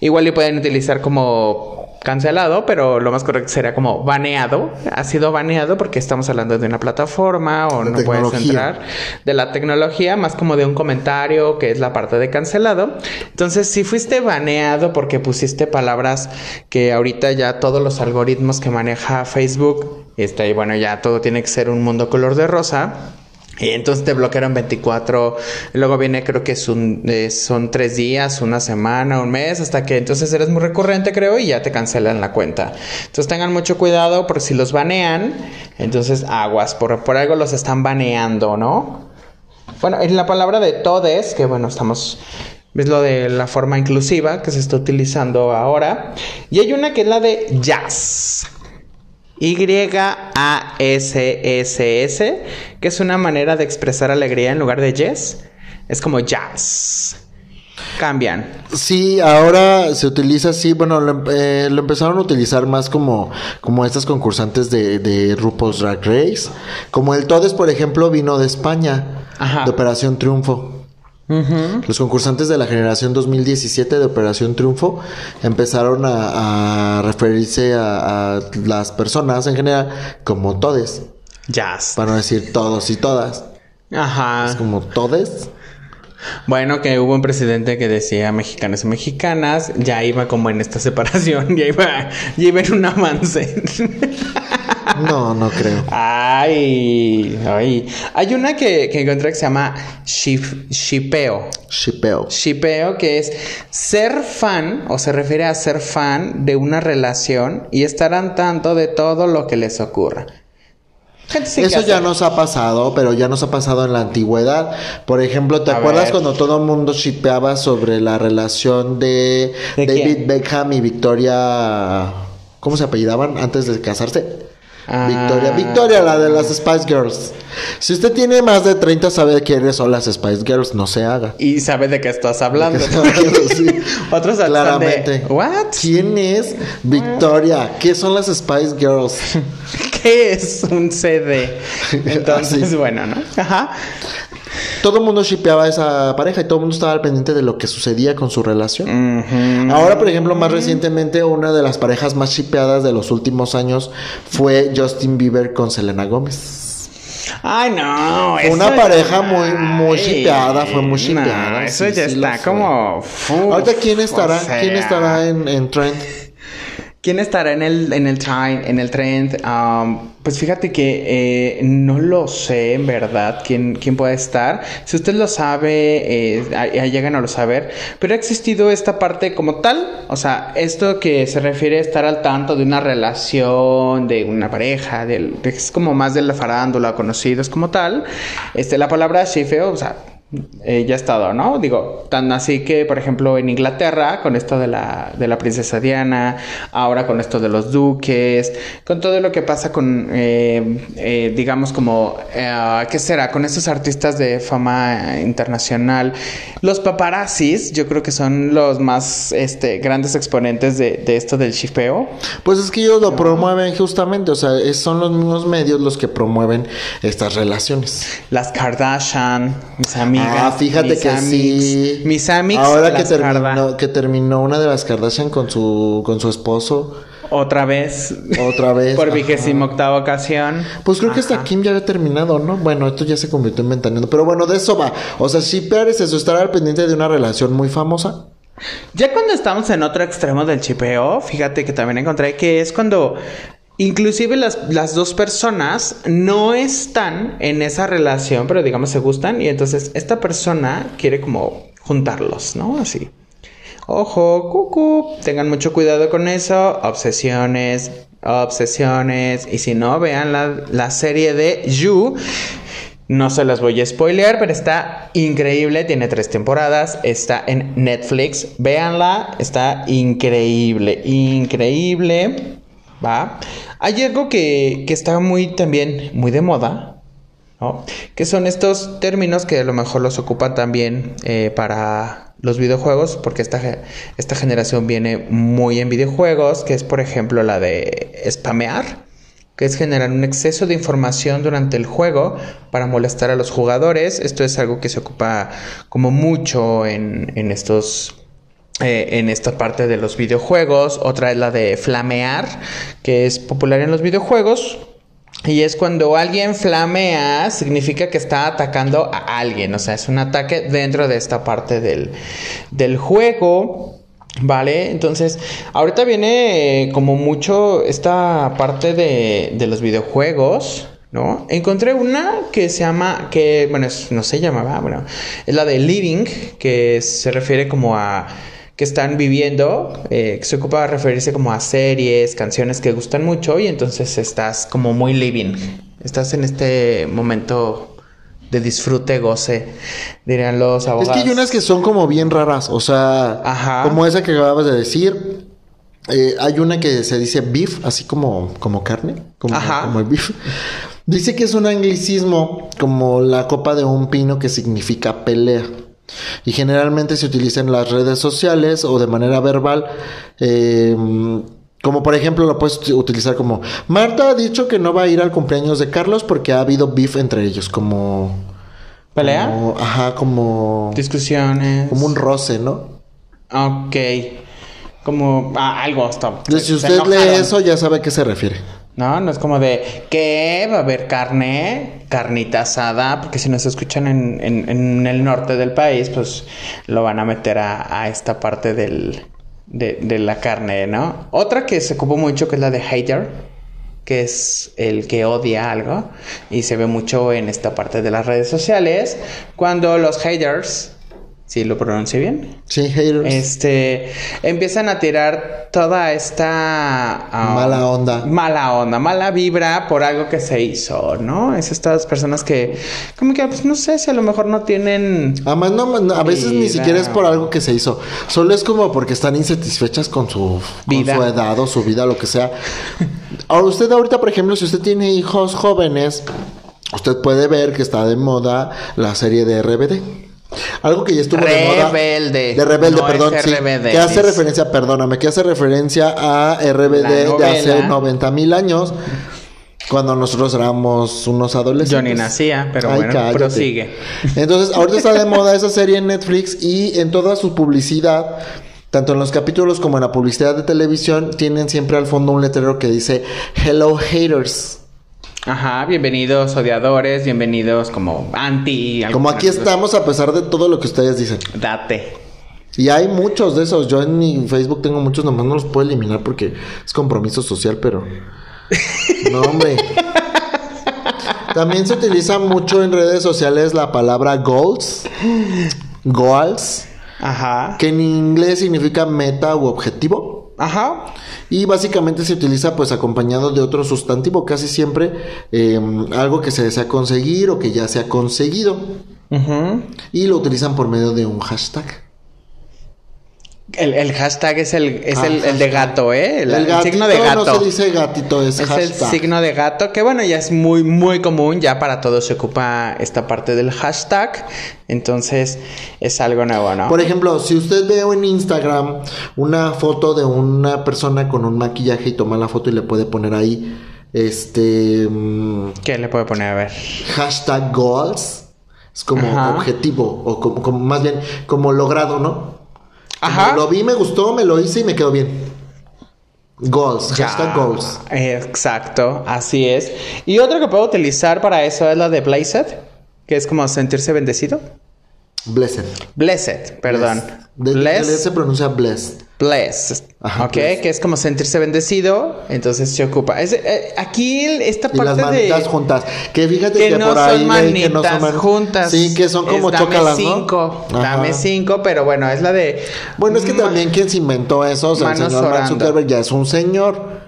Igual y pueden utilizar como cancelado, pero lo más correcto sería como baneado. Ha sido baneado porque estamos hablando de una plataforma o no puedes entrar de la tecnología, más como de un comentario que es la parte de cancelado. Entonces, si fuiste baneado porque pusiste palabras que ahorita ya todos los algoritmos que maneja Facebook, este, y bueno, ya todo tiene que ser un mundo color de rosa. Y entonces te bloquearon 24, luego viene creo que eh, son tres días, una semana, un mes, hasta que entonces eres muy recurrente creo y ya te cancelan la cuenta. Entonces tengan mucho cuidado por si los banean, entonces aguas, por, por algo los están baneando, ¿no? Bueno, en la palabra de todes, que bueno, estamos... Es lo de la forma inclusiva que se está utilizando ahora. Y hay una que es la de jazz. Y-A-S-S-S, que es una manera de expresar alegría en lugar de yes. Es como jazz. Cambian. Sí, ahora se utiliza así, bueno, lo, em- eh, lo empezaron a utilizar más como, como estas concursantes de, de RuPaul's Drag Race. Como el Todes, por ejemplo, vino de España, Ajá. de Operación Triunfo. Los concursantes de la generación 2017 de Operación Triunfo empezaron a, a referirse a, a las personas en general como todes, Jazz. para no decir todos y todas. Ajá. Es como todes. Bueno, que hubo un presidente que decía mexicanos y mexicanas, ya iba como en esta separación, ya iba, ya iba en un avance. No, no creo. ay, ay. Hay una que, que encontré que se llama ship- shipeo. Shipeo. Shipeo, que es ser fan, o se refiere a ser fan de una relación y estar al tanto de todo lo que les ocurra. Gente sin Eso que ya hacer. nos ha pasado, pero ya nos ha pasado en la antigüedad. Por ejemplo, ¿te A acuerdas ver. cuando todo el mundo shipeaba sobre la relación de, ¿De David quién? Beckham y Victoria? ¿Cómo se apellidaban antes de casarse? Ah. Victoria, Victoria, la de las Spice Girls. Si usted tiene más de 30, sabe quiénes son las Spice Girls, no se haga. Y sabe de qué estás hablando. Sí. Otros están Claramente. de, ¿What? ¿Quién es Victoria? ¿Qué son las Spice Girls? ¿Qué es un CD? Entonces, Así. bueno, ¿no? Ajá. Todo el mundo shipeaba a esa pareja y todo el mundo estaba al pendiente de lo que sucedía con su relación. Ujú. Ahora, por ejemplo, más recientemente, una de las parejas más shipeadas de los últimos años fue Justin Bieber con Selena Gómez. Ay, no. Una eso pareja muy- muy shipeada, fue muy no, shipeada, eso sí, ya sí está como. uf, Ahorita, ¿quién estará? o sea, ¿Quién estará en, en trend? ¿Quién estará en el, en el, trend, en el trend? Pues fíjate que eh, no lo sé en verdad quién, quién puede estar. Si usted lo sabe, eh, a lo saber. Pero ha existido esta parte como tal. O sea, esto que se refiere a estar al tanto de una relación, de una pareja, de- es como más de la farándula, conocidos como tal. Este, la palabra shifeo, o sea, eh, ya ha estado, ¿no? Digo, tan así que, por ejemplo, en Inglaterra, con esto de la, de la princesa Diana, ahora con esto de los duques, con todo lo que pasa con, eh, eh, digamos, como, eh, ¿qué será? Con estos artistas de fama internacional. Los paparazzis, yo creo que son los más este, grandes exponentes de, de esto del shipeo. Pues es que ellos lo promueven justamente, o sea, es- son los mismos medios los que promueven estas relaciones. Las Kardashian, mis amigas. Ah, fíjate mis que amics, sí. Mis amigas. Ahora que terminó, que terminó una de las Kardashian con su, con su esposo, Otra vez. otra vez. Por vigésima octava ocasión. Pues creo que hasta Ajá. Kim ya había terminado, ¿no? Bueno, esto ya se convirtió en ventaneando. Pero bueno, de eso va. O sea, shippear es eso, estar al pendiente de una relación muy famosa. Ya cuando estamos en otro extremo del chipeo, fíjate que también encontré que es cuando inclusive las, las dos personas no están en esa relación, pero digamos se gustan y entonces esta persona quiere como juntarlos, ¿no? Así. Ojo, cucu, tengan mucho cuidado con eso, obsesiones, obsesiones, y si no, vean la, la serie de You. No se las voy a spoilear, pero está increíble. Tiene tres temporadas. Está en Netflix. Véanla. Está increíble. Increíble. Va. Hay algo que, que está muy también muy de moda. ¿no? Que son estos términos que a lo mejor los ocupan también eh, para los videojuegos. Porque esta, esta generación viene muy en videojuegos. Que es por ejemplo la de spamear que es generar un exceso de información durante el juego para molestar a los jugadores. Esto es algo que se ocupa como mucho en, en estos... eh, en esta parte de los videojuegos. Otra es la de flamear, que es popular en los videojuegos. Y es cuando alguien flamea, significa que está atacando a alguien. O sea, es un ataque dentro de esta parte del, del juego. Vale, entonces ahorita viene eh, como mucho esta parte de, de los videojuegos, ¿no? Encontré una que se llama, que, bueno, no se llamaba, bueno, es la de living, que se refiere como a que están viviendo, eh, que se ocupa de referirse como a series, canciones que gustan mucho y entonces estás como muy living, estás en este momento de disfrute, goce, dirían los Es abogados. que hay unas que son como bien raras. O sea, Ajá. como esa que acababas de decir. Eh, hay una que se dice beef, así como, como carne. Como, Ajá. como el beef. Dice que es un anglicismo como la copa de un pino que significa pelea. Y generalmente se utiliza en las redes sociales o de manera verbal. eh, como por ejemplo lo puedes utilizar como Marta ha dicho que no va a ir al cumpleaños de Carlos porque ha habido beef entre ellos. Como... ¿Pelea? como- ajá, como... Discusiones. Como un roce, ¿no? Ok. Como ah, algo. Entonces, si usted lee eso, ya sabe a qué se refiere. No, no es como de que va a haber carne, carnita asada, porque si nos escuchan en, en- el norte del país, pues lo van a meter a, a esta parte del, de, de la carne, ¿no? Otra que se ocupó mucho, que es la de hater, que es el que odia algo, y se ve mucho en esta parte de las redes sociales, cuando los haters, si lo pronuncio bien, Sí, haters. este empiezan a tirar toda esta ah, Mala onda. mala onda, mala vibra por algo que se hizo, ¿no? Es estas personas que como que pues no sé si a lo mejor no tienen Además, no, no, a veces ni siquiera es por algo que se hizo. Solo es como porque están insatisfechas con su, con Vida. su edad o su vida, lo que sea. Ahora, usted ahorita, por ejemplo, si usted tiene hijos jóvenes, usted puede ver que está de moda la serie de RBD. Algo que ya estuvo de moda. Rebelde. De Rebelde, No perdón. es sí, RBD, que hace referencia, perdóname, que hace referencia a RBD de hace novela. 90 mil años. Cuando nosotros éramos unos adolescentes. Yo ni nacía, pero Ay, bueno, cállate. prosigue. Entonces, ahorita está de moda esa serie en Netflix y en toda su publicidad, tanto en los capítulos como en la publicidad de televisión, tienen siempre al fondo un letrero que dice Hello Haters. Ajá, bienvenidos odiadores, bienvenidos como anti. Como aquí estamos a pesar de todo lo que ustedes dicen. Date. Y hay muchos de esos. Yo en mi Facebook tengo muchos, nomás no los puedo eliminar porque es compromiso social, pero... No, hombre. También se utiliza mucho en redes sociales la palabra goals. Goals. Ajá. que en inglés significa meta u objetivo. Ajá. Y básicamente se utiliza pues acompañado de otro sustantivo, casi siempre eh, algo que se desea conseguir o que ya se ha conseguido. Y lo utilizan por medio de un hashtag. El, el hashtag es el, es Ah, el, el de gato, ¿eh? El, el gatito signo de gato. no se dice gatito, es, Es hashtag. el signo de gato, que bueno, ya es muy, muy común, ya para todos se ocupa esta parte del hashtag, entonces es algo nuevo, ¿no? Por ejemplo, si usted ve en Instagram una foto de una persona con un maquillaje y toma la foto y le puede poner ahí este mm, ¿Qué le puede poner a ver? hashtag goals, es como Ajá. objetivo o como, como- más bien como logrado, ¿no? Ajá. Lo vi, me gustó, me lo hice y me quedó bien. Goals, Ya. hashtag goals. Exacto, así es. Y otro que puedo utilizar para eso es la de Blessed, que es como sentirse bendecido. Blessed. Blessed, perdón. De, de- Bless, se pronuncia blessed. Blessed. Ajá, ok, que es como sentirse bendecido, entonces se ocupa. Es, eh, aquí esta Y las parte manitas de... juntas. Que fíjate Que que, no por ahí son leí que no manitas son man- juntas. Sí, que son como Es dame chócalas, ¿no? cinco, Ajá. Dame cinco, pero bueno, es la de... Bueno, es que también quien se inventó eso, o sea, el señor Mark. Zuckerberg ya es un señor.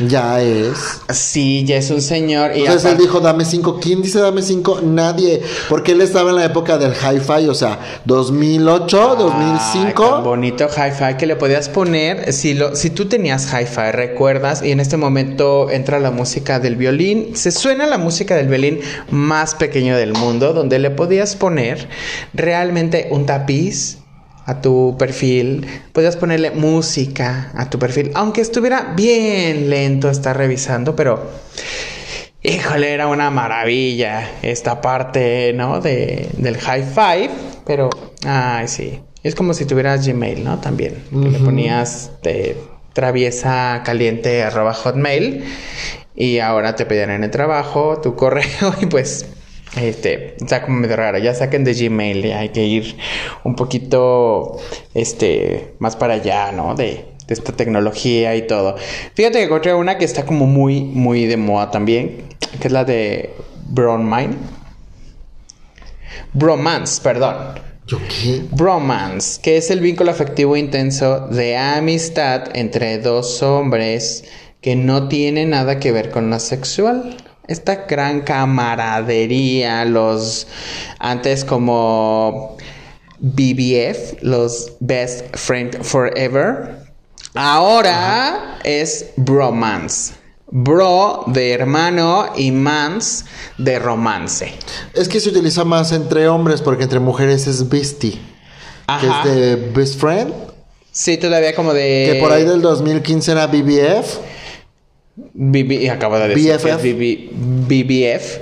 Ya es. Sí, ya es un señor. Y Entonces él dijo, dame cinco. ¿Quién dice dame cinco? Nadie. Porque él estaba en la época del hi-fi, o sea, 2008, Ay, 2005. tan bonito hi-fi que le podías poner. Si, lo, si tú tenías hi-fi, recuerdas, y en este momento entra la música del violín, se suena la música del violín más pequeño del mundo, donde le podías poner realmente un tapiz a tu perfil, podías ponerle música a tu perfil, aunque estuviera bien lento estar revisando, pero Híjole, era una maravilla esta parte, ¿no? De, del high five, pero, ay, sí. Es como si tuvieras Gmail, ¿no? También. que Le ponías de traviesa caliente arroba hotmail y ahora te pedían en el trabajo tu correo y pues, este, está como medio raro. Ya saquen de Gmail hay que ir un poquito, este, más para allá, ¿no? De, de esta tecnología y todo. Fíjate que encontré una que está como muy, muy de moda también, que es la de Bromine. Bromance, perdón. ¿Yo qué? Bromance, que es el vínculo afectivo intenso de amistad entre dos hombres que no tiene nada que ver con lo sexual. Esta gran camaradería, los antes como BBF, los Best Friend Forever, ahora es bromance. Bro de hermano y mans de romance. Es que se utiliza más entre hombres porque entre mujeres es bestie. Ajá. Que es de best friend. Sí, todavía como de... Que por ahí del 2015 era BBF. BB, acabo de decir BFF. BB BBF,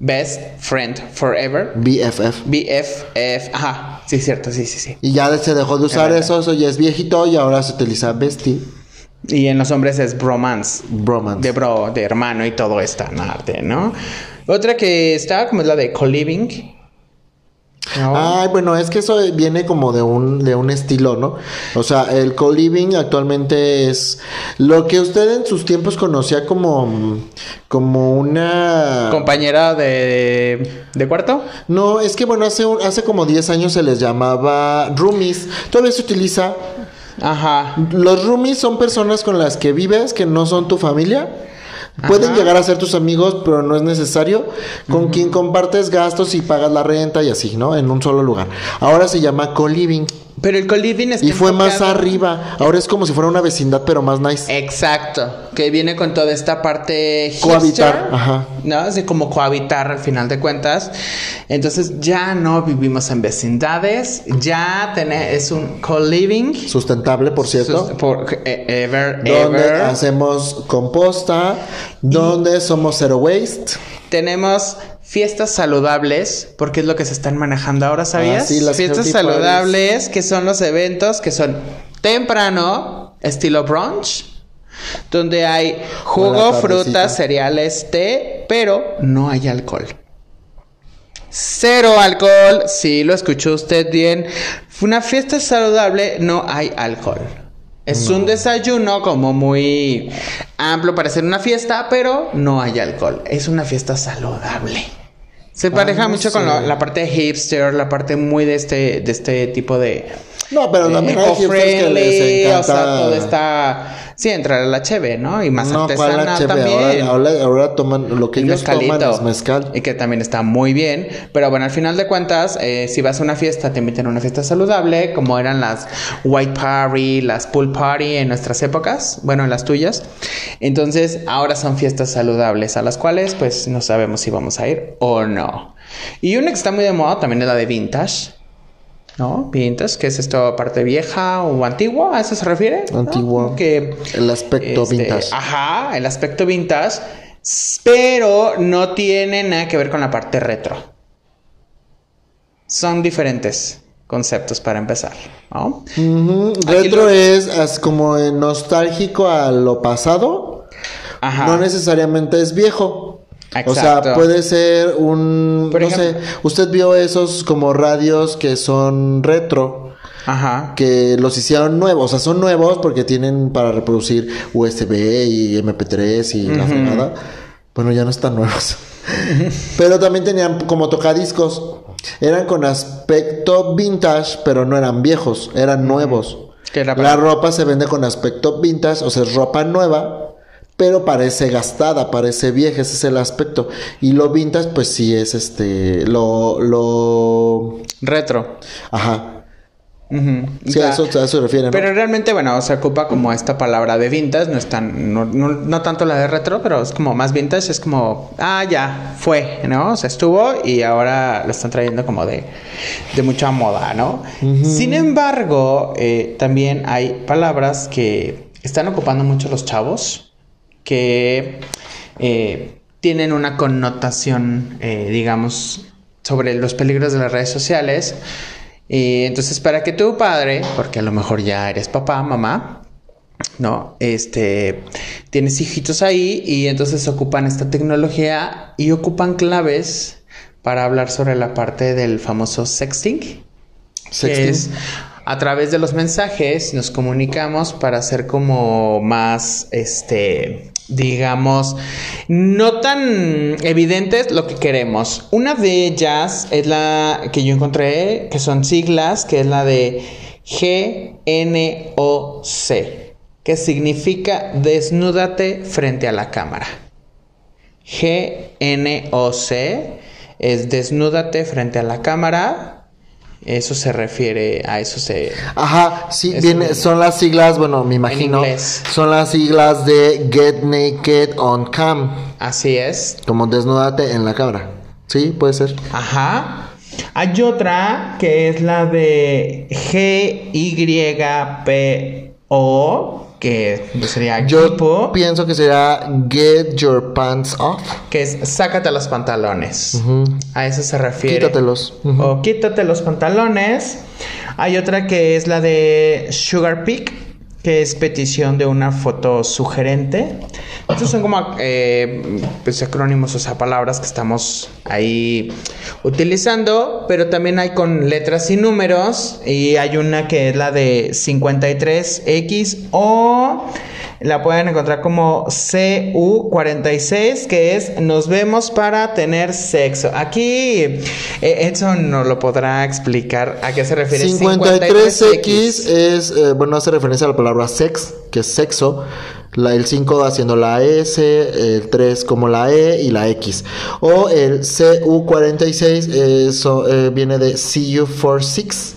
Best Friend Forever. BFF. BFF, ajá, sí, cierto, sí, sí, sí. Y ya se dejó de usar eso, eso ya es viejito y ahora se utiliza bestie. Y en los hombres es bromance, Bromance. de bro, de hermano y todo esta arte, ¿no? Otra que está como es la de co-living. ¿No? Ay, bueno, es que eso viene como de un, de un estilo, ¿no? O sea, el co-living actualmente es lo que usted en sus tiempos conocía como, como una... Compañera de, de cuarto. No, es que bueno, hace, un- hace como 10 años se les llamaba roomies. Todavía se utiliza. Ajá. Los roomies son personas con las que vives que no son tu familia. Pueden llegar a ser tus amigos, pero no es necesario. Con quien compartes gastos y pagas la renta y así, ¿no? En un solo lugar. Ahora se llama co-living. Pero el co-living está Y fue más arriba. Ahora es como si fuera una vecindad, pero más nice. Exacto, que viene con toda esta parte Cohabitar, hipster, ajá. ¿no? Así como cohabitar al final de cuentas. Entonces ya no vivimos en vecindades, ya tener, es un co-living. Sustentable, por cierto. Sus- por- eh, ever, donde ever. hacemos composta, donde somos zero waste. Tenemos fiestas saludables, porque es lo que se están manejando ahora, ¿sabías? Ah, sí, las fiestas parties. saludables, que son los eventos que son temprano, estilo brunch, donde hay jugo, frutas, cereales, té, pero no hay alcohol. Cero alcohol, sí, lo escuchó usted bien. Una fiesta saludable, no hay alcohol. Es un desayuno como muy amplio para hacer una fiesta, pero no hay alcohol. Es una fiesta saludable. Se pareja no mucho con sé. la parte hipster, la parte muy de este, de este tipo de... No, pero de también hay hipsters que les encanta. o sea, todo está... Sí, entrar a la cheve, ¿no? Y más no, ¿cuál artesanal la cheve? también. Ahora, ahora, ahora toman lo que El ellos toman mezcalito. es mezcal. Y que también está muy bien. Pero bueno, al final de cuentas, eh, si vas a una fiesta, te invitan a una fiesta saludable, como eran las White Party, las Pool Party en nuestras épocas, bueno, en las tuyas. Entonces, ahora son fiestas saludables, a las cuales, pues, no sabemos si vamos a ir o no. Y una que está muy de moda también es la de Vintage. ¿No? Vintage, que es esto parte vieja o antigua, ¿a eso se refiere? ¿No? Antigua. Que El aspecto este, vintage. Ajá, el aspecto vintage, pero no tiene nada que ver con la parte retro. Son diferentes conceptos para empezar, Retro lo- es como nostálgico a lo pasado. Ajá. No necesariamente es viejo. O Exacto. sea, puede ser un... Por no ejemplo- sé, usted vio esos como radios que son retro. Ajá. que los hicieron nuevos, o sea, son nuevos porque tienen para reproducir USB y MP3 y la fregada. Bueno, ya no están nuevos. pero también tenían como tocadiscos. Eran con aspecto vintage, pero no eran viejos, eran nuevos. La para- ropa se vende con aspecto vintage, o sea, es ropa nueva, pero parece gastada, parece vieja, ese es el aspecto. Y lo vintage, pues sí es este, lo, lo, Retro. ajá. Sí, O sea, a eso, a eso se refiere, ¿no? Pero realmente, bueno, se ocupa como esta palabra de vintage, no es tan, no, no, no tanto la de retro, pero es como más vintage, es como, ah, ya, fue, ¿no? O sea, estuvo y ahora lo están trayendo como de, de mucha moda, ¿no? Sin embargo, eh, también hay palabras que están ocupando mucho los chavos, que eh, tienen una connotación, eh, digamos, sobre los peligros de las redes sociales. Y entonces, para que tu padre, porque a lo mejor ya eres papá, mamá, ¿no? Este, tienes hijitos ahí y entonces ocupan esta tecnología y ocupan claves para hablar sobre la parte del famoso sexting. Que Sexting. es a través de los mensajes nos comunicamos para ser como más, este, digamos, no tan evidentes lo que queremos. Una de ellas es la que yo encontré, que son siglas, que es la de GNOC, que significa desnúdate frente a la cámara. GNOC es desnúdate frente a la cámara. Eso se refiere a eso se Ajá, sí, viene, son las siglas, bueno, me imagino, inglés. son las siglas de Get Naked on Cam, así es. como desnúdate en la cámara. Sí, puede ser. Ajá. Hay otra que es la de GYPO, que sería Yo equipo, pienso que será Get Your Pants Off. que es sácate los pantalones. A eso se refiere. Quítatelos. O quítate los pantalones. Hay otra que es la de Sugar Pick, que es petición de una foto sugerente. Estos son como eh, pues, acrónimos, o sea, palabras que estamos ahí utilizando, pero también hay con letras y números. Y hay una que es la de 53X o la pueden encontrar como CU46, que es nos vemos para tener sexo. Aquí eh, Edson nos lo podrá explicar a qué se refiere 53X es, eh, bueno, hace referencia a la palabra sex, que es sexo. La, el 5 haciendo la S, el 3 como la E y la X. O el CU46 eso, eh, viene de See You for Six.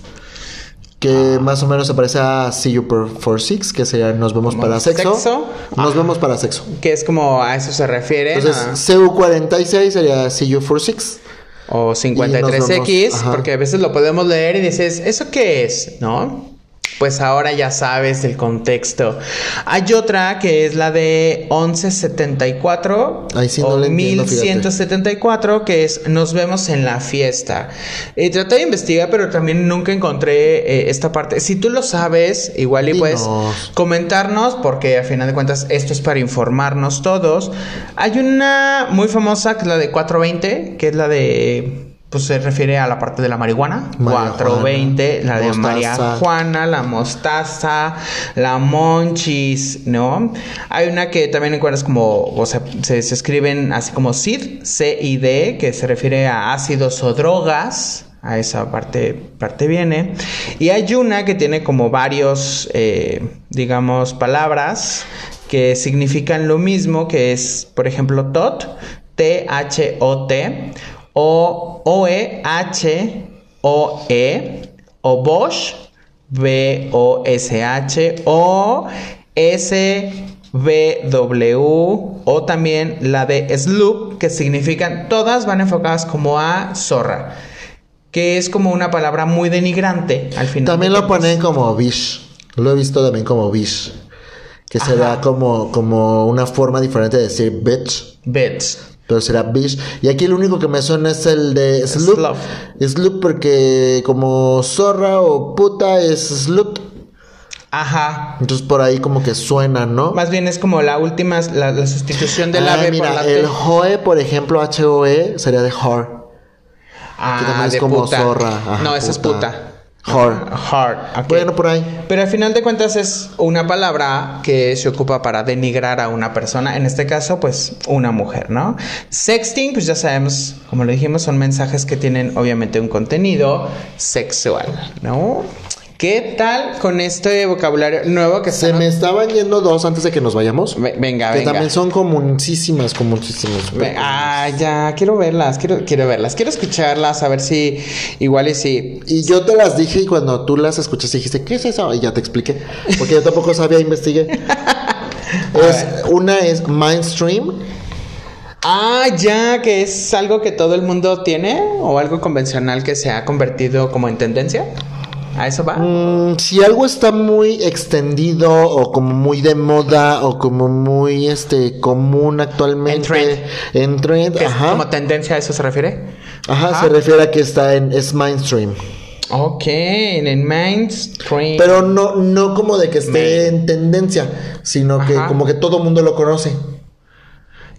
Que más o menos se parece a See You for, Six, que sería Nos vemos ¿Como para sexo. sexo? Nos vemos para sexo. Que es como a eso se refiere. Entonces, CU46 sería See You for Six. O Y nos 53X, vamos- ajá. porque a veces lo podemos leer y dices, ¿eso qué es? ¿No? Pues ahora ya sabes el contexto. Hay otra que es la de 1174 Ahí sí no o entiendo, fíjate. 1174, que es Nos vemos en la fiesta. Eh, traté de investigar, pero también nunca encontré eh, esta parte. Si tú lo sabes, igual y puedes comentarnos, porque a final de cuentas esto es para informarnos todos. Hay una muy famosa que es la de 420, que es la de. Pues se refiere a la parte de la marihuana. María 420, la de Mostaza. María Juana, la mostaza, la monchis, ¿no? Hay una que también encuentras como, o sea, se, se escriben así como CID, C-I-D, que se refiere a ácidos o drogas. A esa parte, parte viene. Y hay una que tiene como varios, eh, digamos, palabras que significan lo mismo, que es, por ejemplo, TOT, T-H-O-T, o O-E-H-O-E, o Bosch, B-O-S-H, o S-B-W, o también la de Sloop, que significan, todas van enfocadas como a zorra, que es como una palabra muy denigrante al final. También lo ponen como bish. Lo he visto también como bish. Que será como, como una forma diferente de decir bitch. Bits. Pero será bish. Y aquí el único que me suena es el de sloop. Sloop porque como zorra o puta es sloop. Ajá. Entonces por ahí como que suena, ¿no? Más bien es como la última, la, la sustitución del Ah, ave mira, por la T. el hoe, por ejemplo, H-O-E, sería de whore. Ah, que también es de como puta. zorra. Ajá, no, esa es puta. Whore. Hard. ok. Bueno, por ahí. Pero al final de cuentas es una palabra que se ocupa para denigrar a una persona, en este caso pues una mujer, ¿no? Sexting, pues ya sabemos, como lo dijimos, son mensajes que tienen obviamente un contenido sexual, ¿no? ¿Qué tal con este vocabulario nuevo que Se me estaban yendo dos antes de que nos vayamos. Ve- Venga, que venga. también son comunísimas, comunísimas. Ah, ya, quiero verlas, quiero, quiero verlas, quiero escucharlas, a ver si igual y si... Y yo te las dije y cuando tú las escuchaste dijiste, ¿qué es eso? Y ya te expliqué. Porque yo tampoco sabía, investigué. es, una es Mindstream. Ah, ya, que es algo que todo el mundo tiene o algo convencional que se ha convertido como en tendencia. ¿A eso va? Mm, si algo está muy extendido o como muy de moda o como muy este común actualmente En trend. en trend, ¿Que es ajá, como tendencia a eso se refiere? ajá, Ajá. se refiere a que está en es mainstream, Ok, en el mainstream. pero no no como de que esté en tendencia, sino que Ajá. como que todo mundo lo conoce.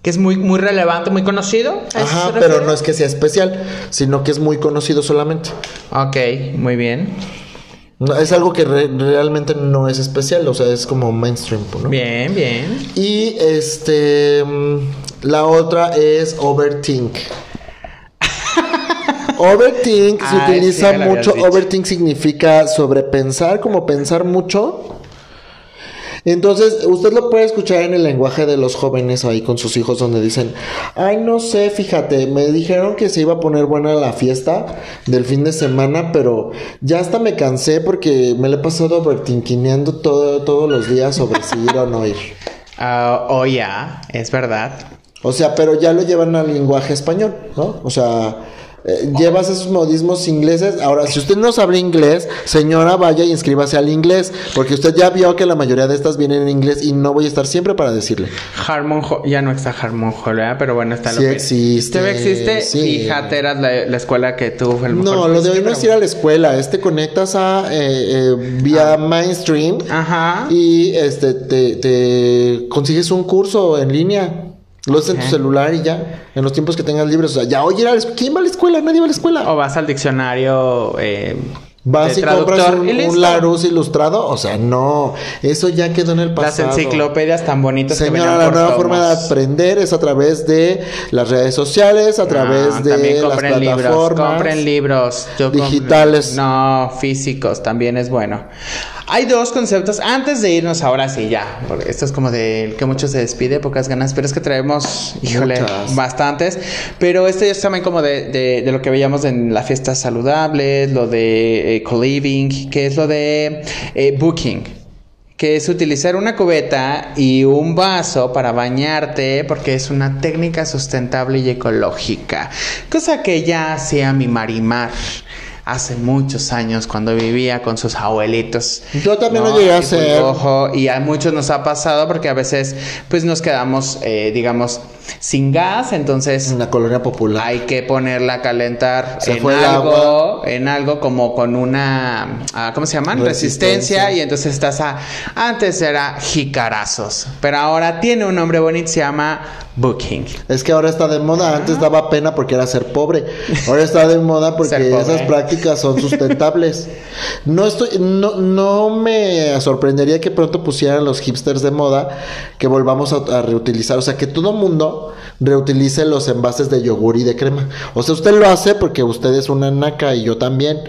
Que es muy, muy relevante, muy conocido. ¿a eso Ajá, pero no es que sea especial, sino que es muy conocido solamente. Ok, muy bien. No, es algo que re- realmente no es especial, o sea, es como mainstream, ¿no? Bien, bien. Y este mm, la otra es overthink. overthink se utiliza sí, mucho. Overthink significa sobrepensar, como pensar mucho. Entonces, usted lo puede escuchar en el lenguaje de los jóvenes ahí con sus hijos donde dicen, ay, no sé, fíjate, me dijeron que se iba a poner buena la fiesta del fin de semana, pero ya hasta me cansé porque me le he pasado overthinkineando todo, todos los días sobre si ir o no ir. Ah, oh, ya, es verdad. O sea, pero ya lo llevan al lenguaje español, ¿no? O sea, eh, llevas esos modismos ingleses. Ahora, si usted no sabe inglés, señora, vaya y inscríbase al inglés, porque usted ya vio que la mayoría de estas vienen en inglés y no voy a estar siempre para decirle. Harmon Hall, ya no está Harmon Hall, ¿verdad? Pero bueno, está Sí lo que existe, Todavía existe. sí. Fíjate, era la, la escuela que tú fue el mejor No, lo de hoy no es ir a la escuela, es te conectas a eh, eh, vía mainstream Ajá. y este te, te consigues un curso en línea. Lo haces en tu celular y ya, en los tiempos que tengas libres. O sea, ya, oye, ¿quién va a la escuela? Nadie va a la escuela. O vas al diccionario. Eh, Vas y compras un, y un ilustrado. O sea, no. Eso ya quedó en el Las pasado. enciclopedias tan bonitas que Señora, venían la nueva tomos. forma de aprender es a través de las redes sociales, a través No, de las compren libros, plataformas. compren libros Yo digitales. no, físicos, también es bueno. Hay dos conceptos antes de irnos ahora sí ya, porque esto es como de que mucho se despide, pocas ganas, pero es que traemos, híjole, Muchas. bastantes, pero este es también como de, de, de lo que veíamos en las fiestas saludables, lo de eh, co-living, que es lo de eh, booking que es utilizar una cubeta y un vaso para bañarte porque es una técnica sustentable y ecológica, cosa que ya hacía mi Marimar hace muchos años cuando vivía con sus abuelitos. Yo también lo llegué a hacer. Ojo, y a muchos nos ha pasado porque a veces pues nos quedamos, eh, digamos, sin gas, entonces En la colonia popular. hay que ponerla a calentar Se en algo, en algo como con una, ah, ¿cómo se llaman? Resistencia. Resistencia. y entonces estás a, antes era jicarazos, pero ahora tiene un nombre bonito, se llama Booking. Es que ahora está de moda. Antes daba pena porque era ser pobre. Ahora está de moda porque esas prácticas son sustentables. No estoy, no, no me sorprendería que pronto pusieran los hipsters de moda que volvamos a, a reutilizar. O sea, que todo mundo reutilice los envases de yogur y de crema. O sea, usted lo hace porque usted es una naca y yo también.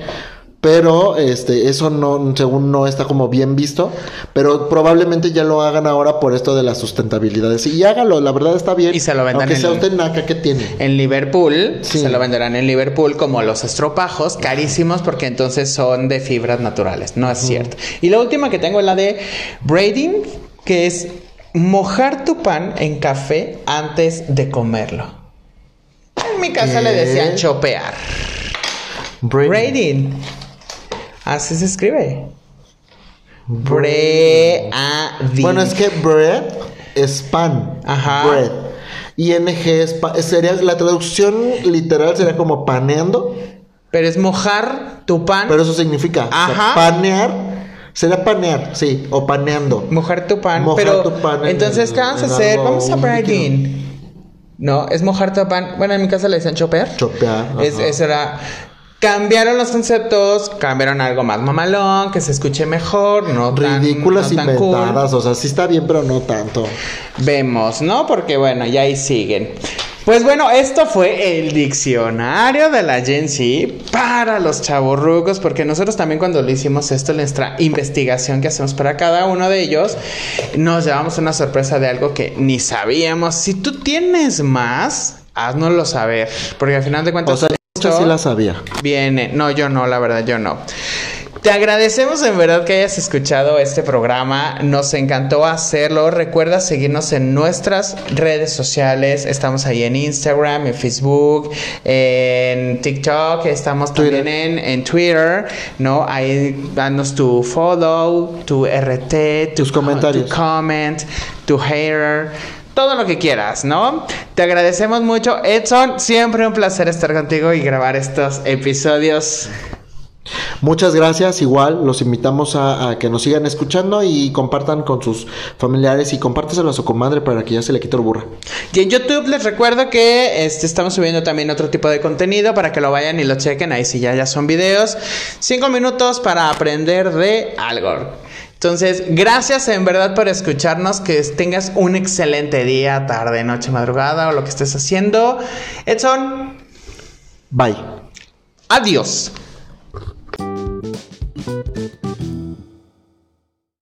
Pero este, eso no, según no está como bien visto. Pero probablemente ya lo hagan ahora por esto de la sustentabilidad. Y hágalo, la verdad está bien. Y se lo vendan Aunque sea usted naca, ¿qué tiene? En Liverpool, Sí. se lo venderán en Liverpool como los estropajos, carísimos porque entonces son de fibras naturales, no es cierto. Y la última que tengo es la de braiding, que es mojar tu pan en café antes de comerlo. En mi casa le decían chopear. Braiding. Así se escribe. Breading. Bueno, es que bread es pan. Ajá. Bread. ING es pa- sería la traducción literal sería como paneando, Pero es mojar tu pan. pero eso significa o sea, Ajá. panear. Sería panear, sí, o paneando. Mojar tu pan, Mojar pero tu pan en entonces el- ¿qué vamos a hacer? Vamos a un braiding. No, es mojar tu pan. Bueno, en mi casa le decían chopear. Chopear. Es, eso era. Cambiaron los conceptos, cambiaron algo más mamalón, que se escuche mejor, no tan, Ridículas no tan cool. inventadas, o sea, sí está bien, pero no tanto. Vemos, ¿no? Porque bueno, ya ahí siguen. Pues bueno, esto fue el diccionario de la Gen Z para los chavorrucos, porque nosotros también cuando lo hicimos esto, nuestra investigación que hacemos para cada uno de ellos, nos llevamos una sorpresa de algo que ni sabíamos. Si tú tienes más, haznoslo saber, porque al final de cuentas... O sea, muchas sí la sabía. Viene, no, yo no, la verdad, yo no. Te agradecemos en verdad que hayas escuchado este programa. Nos encantó hacerlo. Recuerda seguirnos en nuestras redes sociales. Estamos ahí en Instagram, en Facebook, en TikTok. Estamos Twitter. también en, en Twitter. ¿No? Ahí danos tu follow, tu RT, tu Tus comentarios. tu comment, tu hater. Todo lo que quieras, ¿no? Te agradecemos mucho, Edson. Siempre un placer estar contigo y grabar estos episodios. Muchas gracias, igual los invitamos a, a que nos sigan escuchando y compartan con sus familiares y compárteselo a su comadre para que ya se le quite el burra. Y en YouTube les recuerdo que este, estamos subiendo también otro tipo de contenido para que lo vayan y lo chequen. Ahí sí ya, ya son videos. Cinco minutos para aprender de algo. Entonces, gracias en verdad por escucharnos, que tengas un excelente día, tarde, noche, madrugada o lo que estés haciendo. Edson. Bye. Adiós.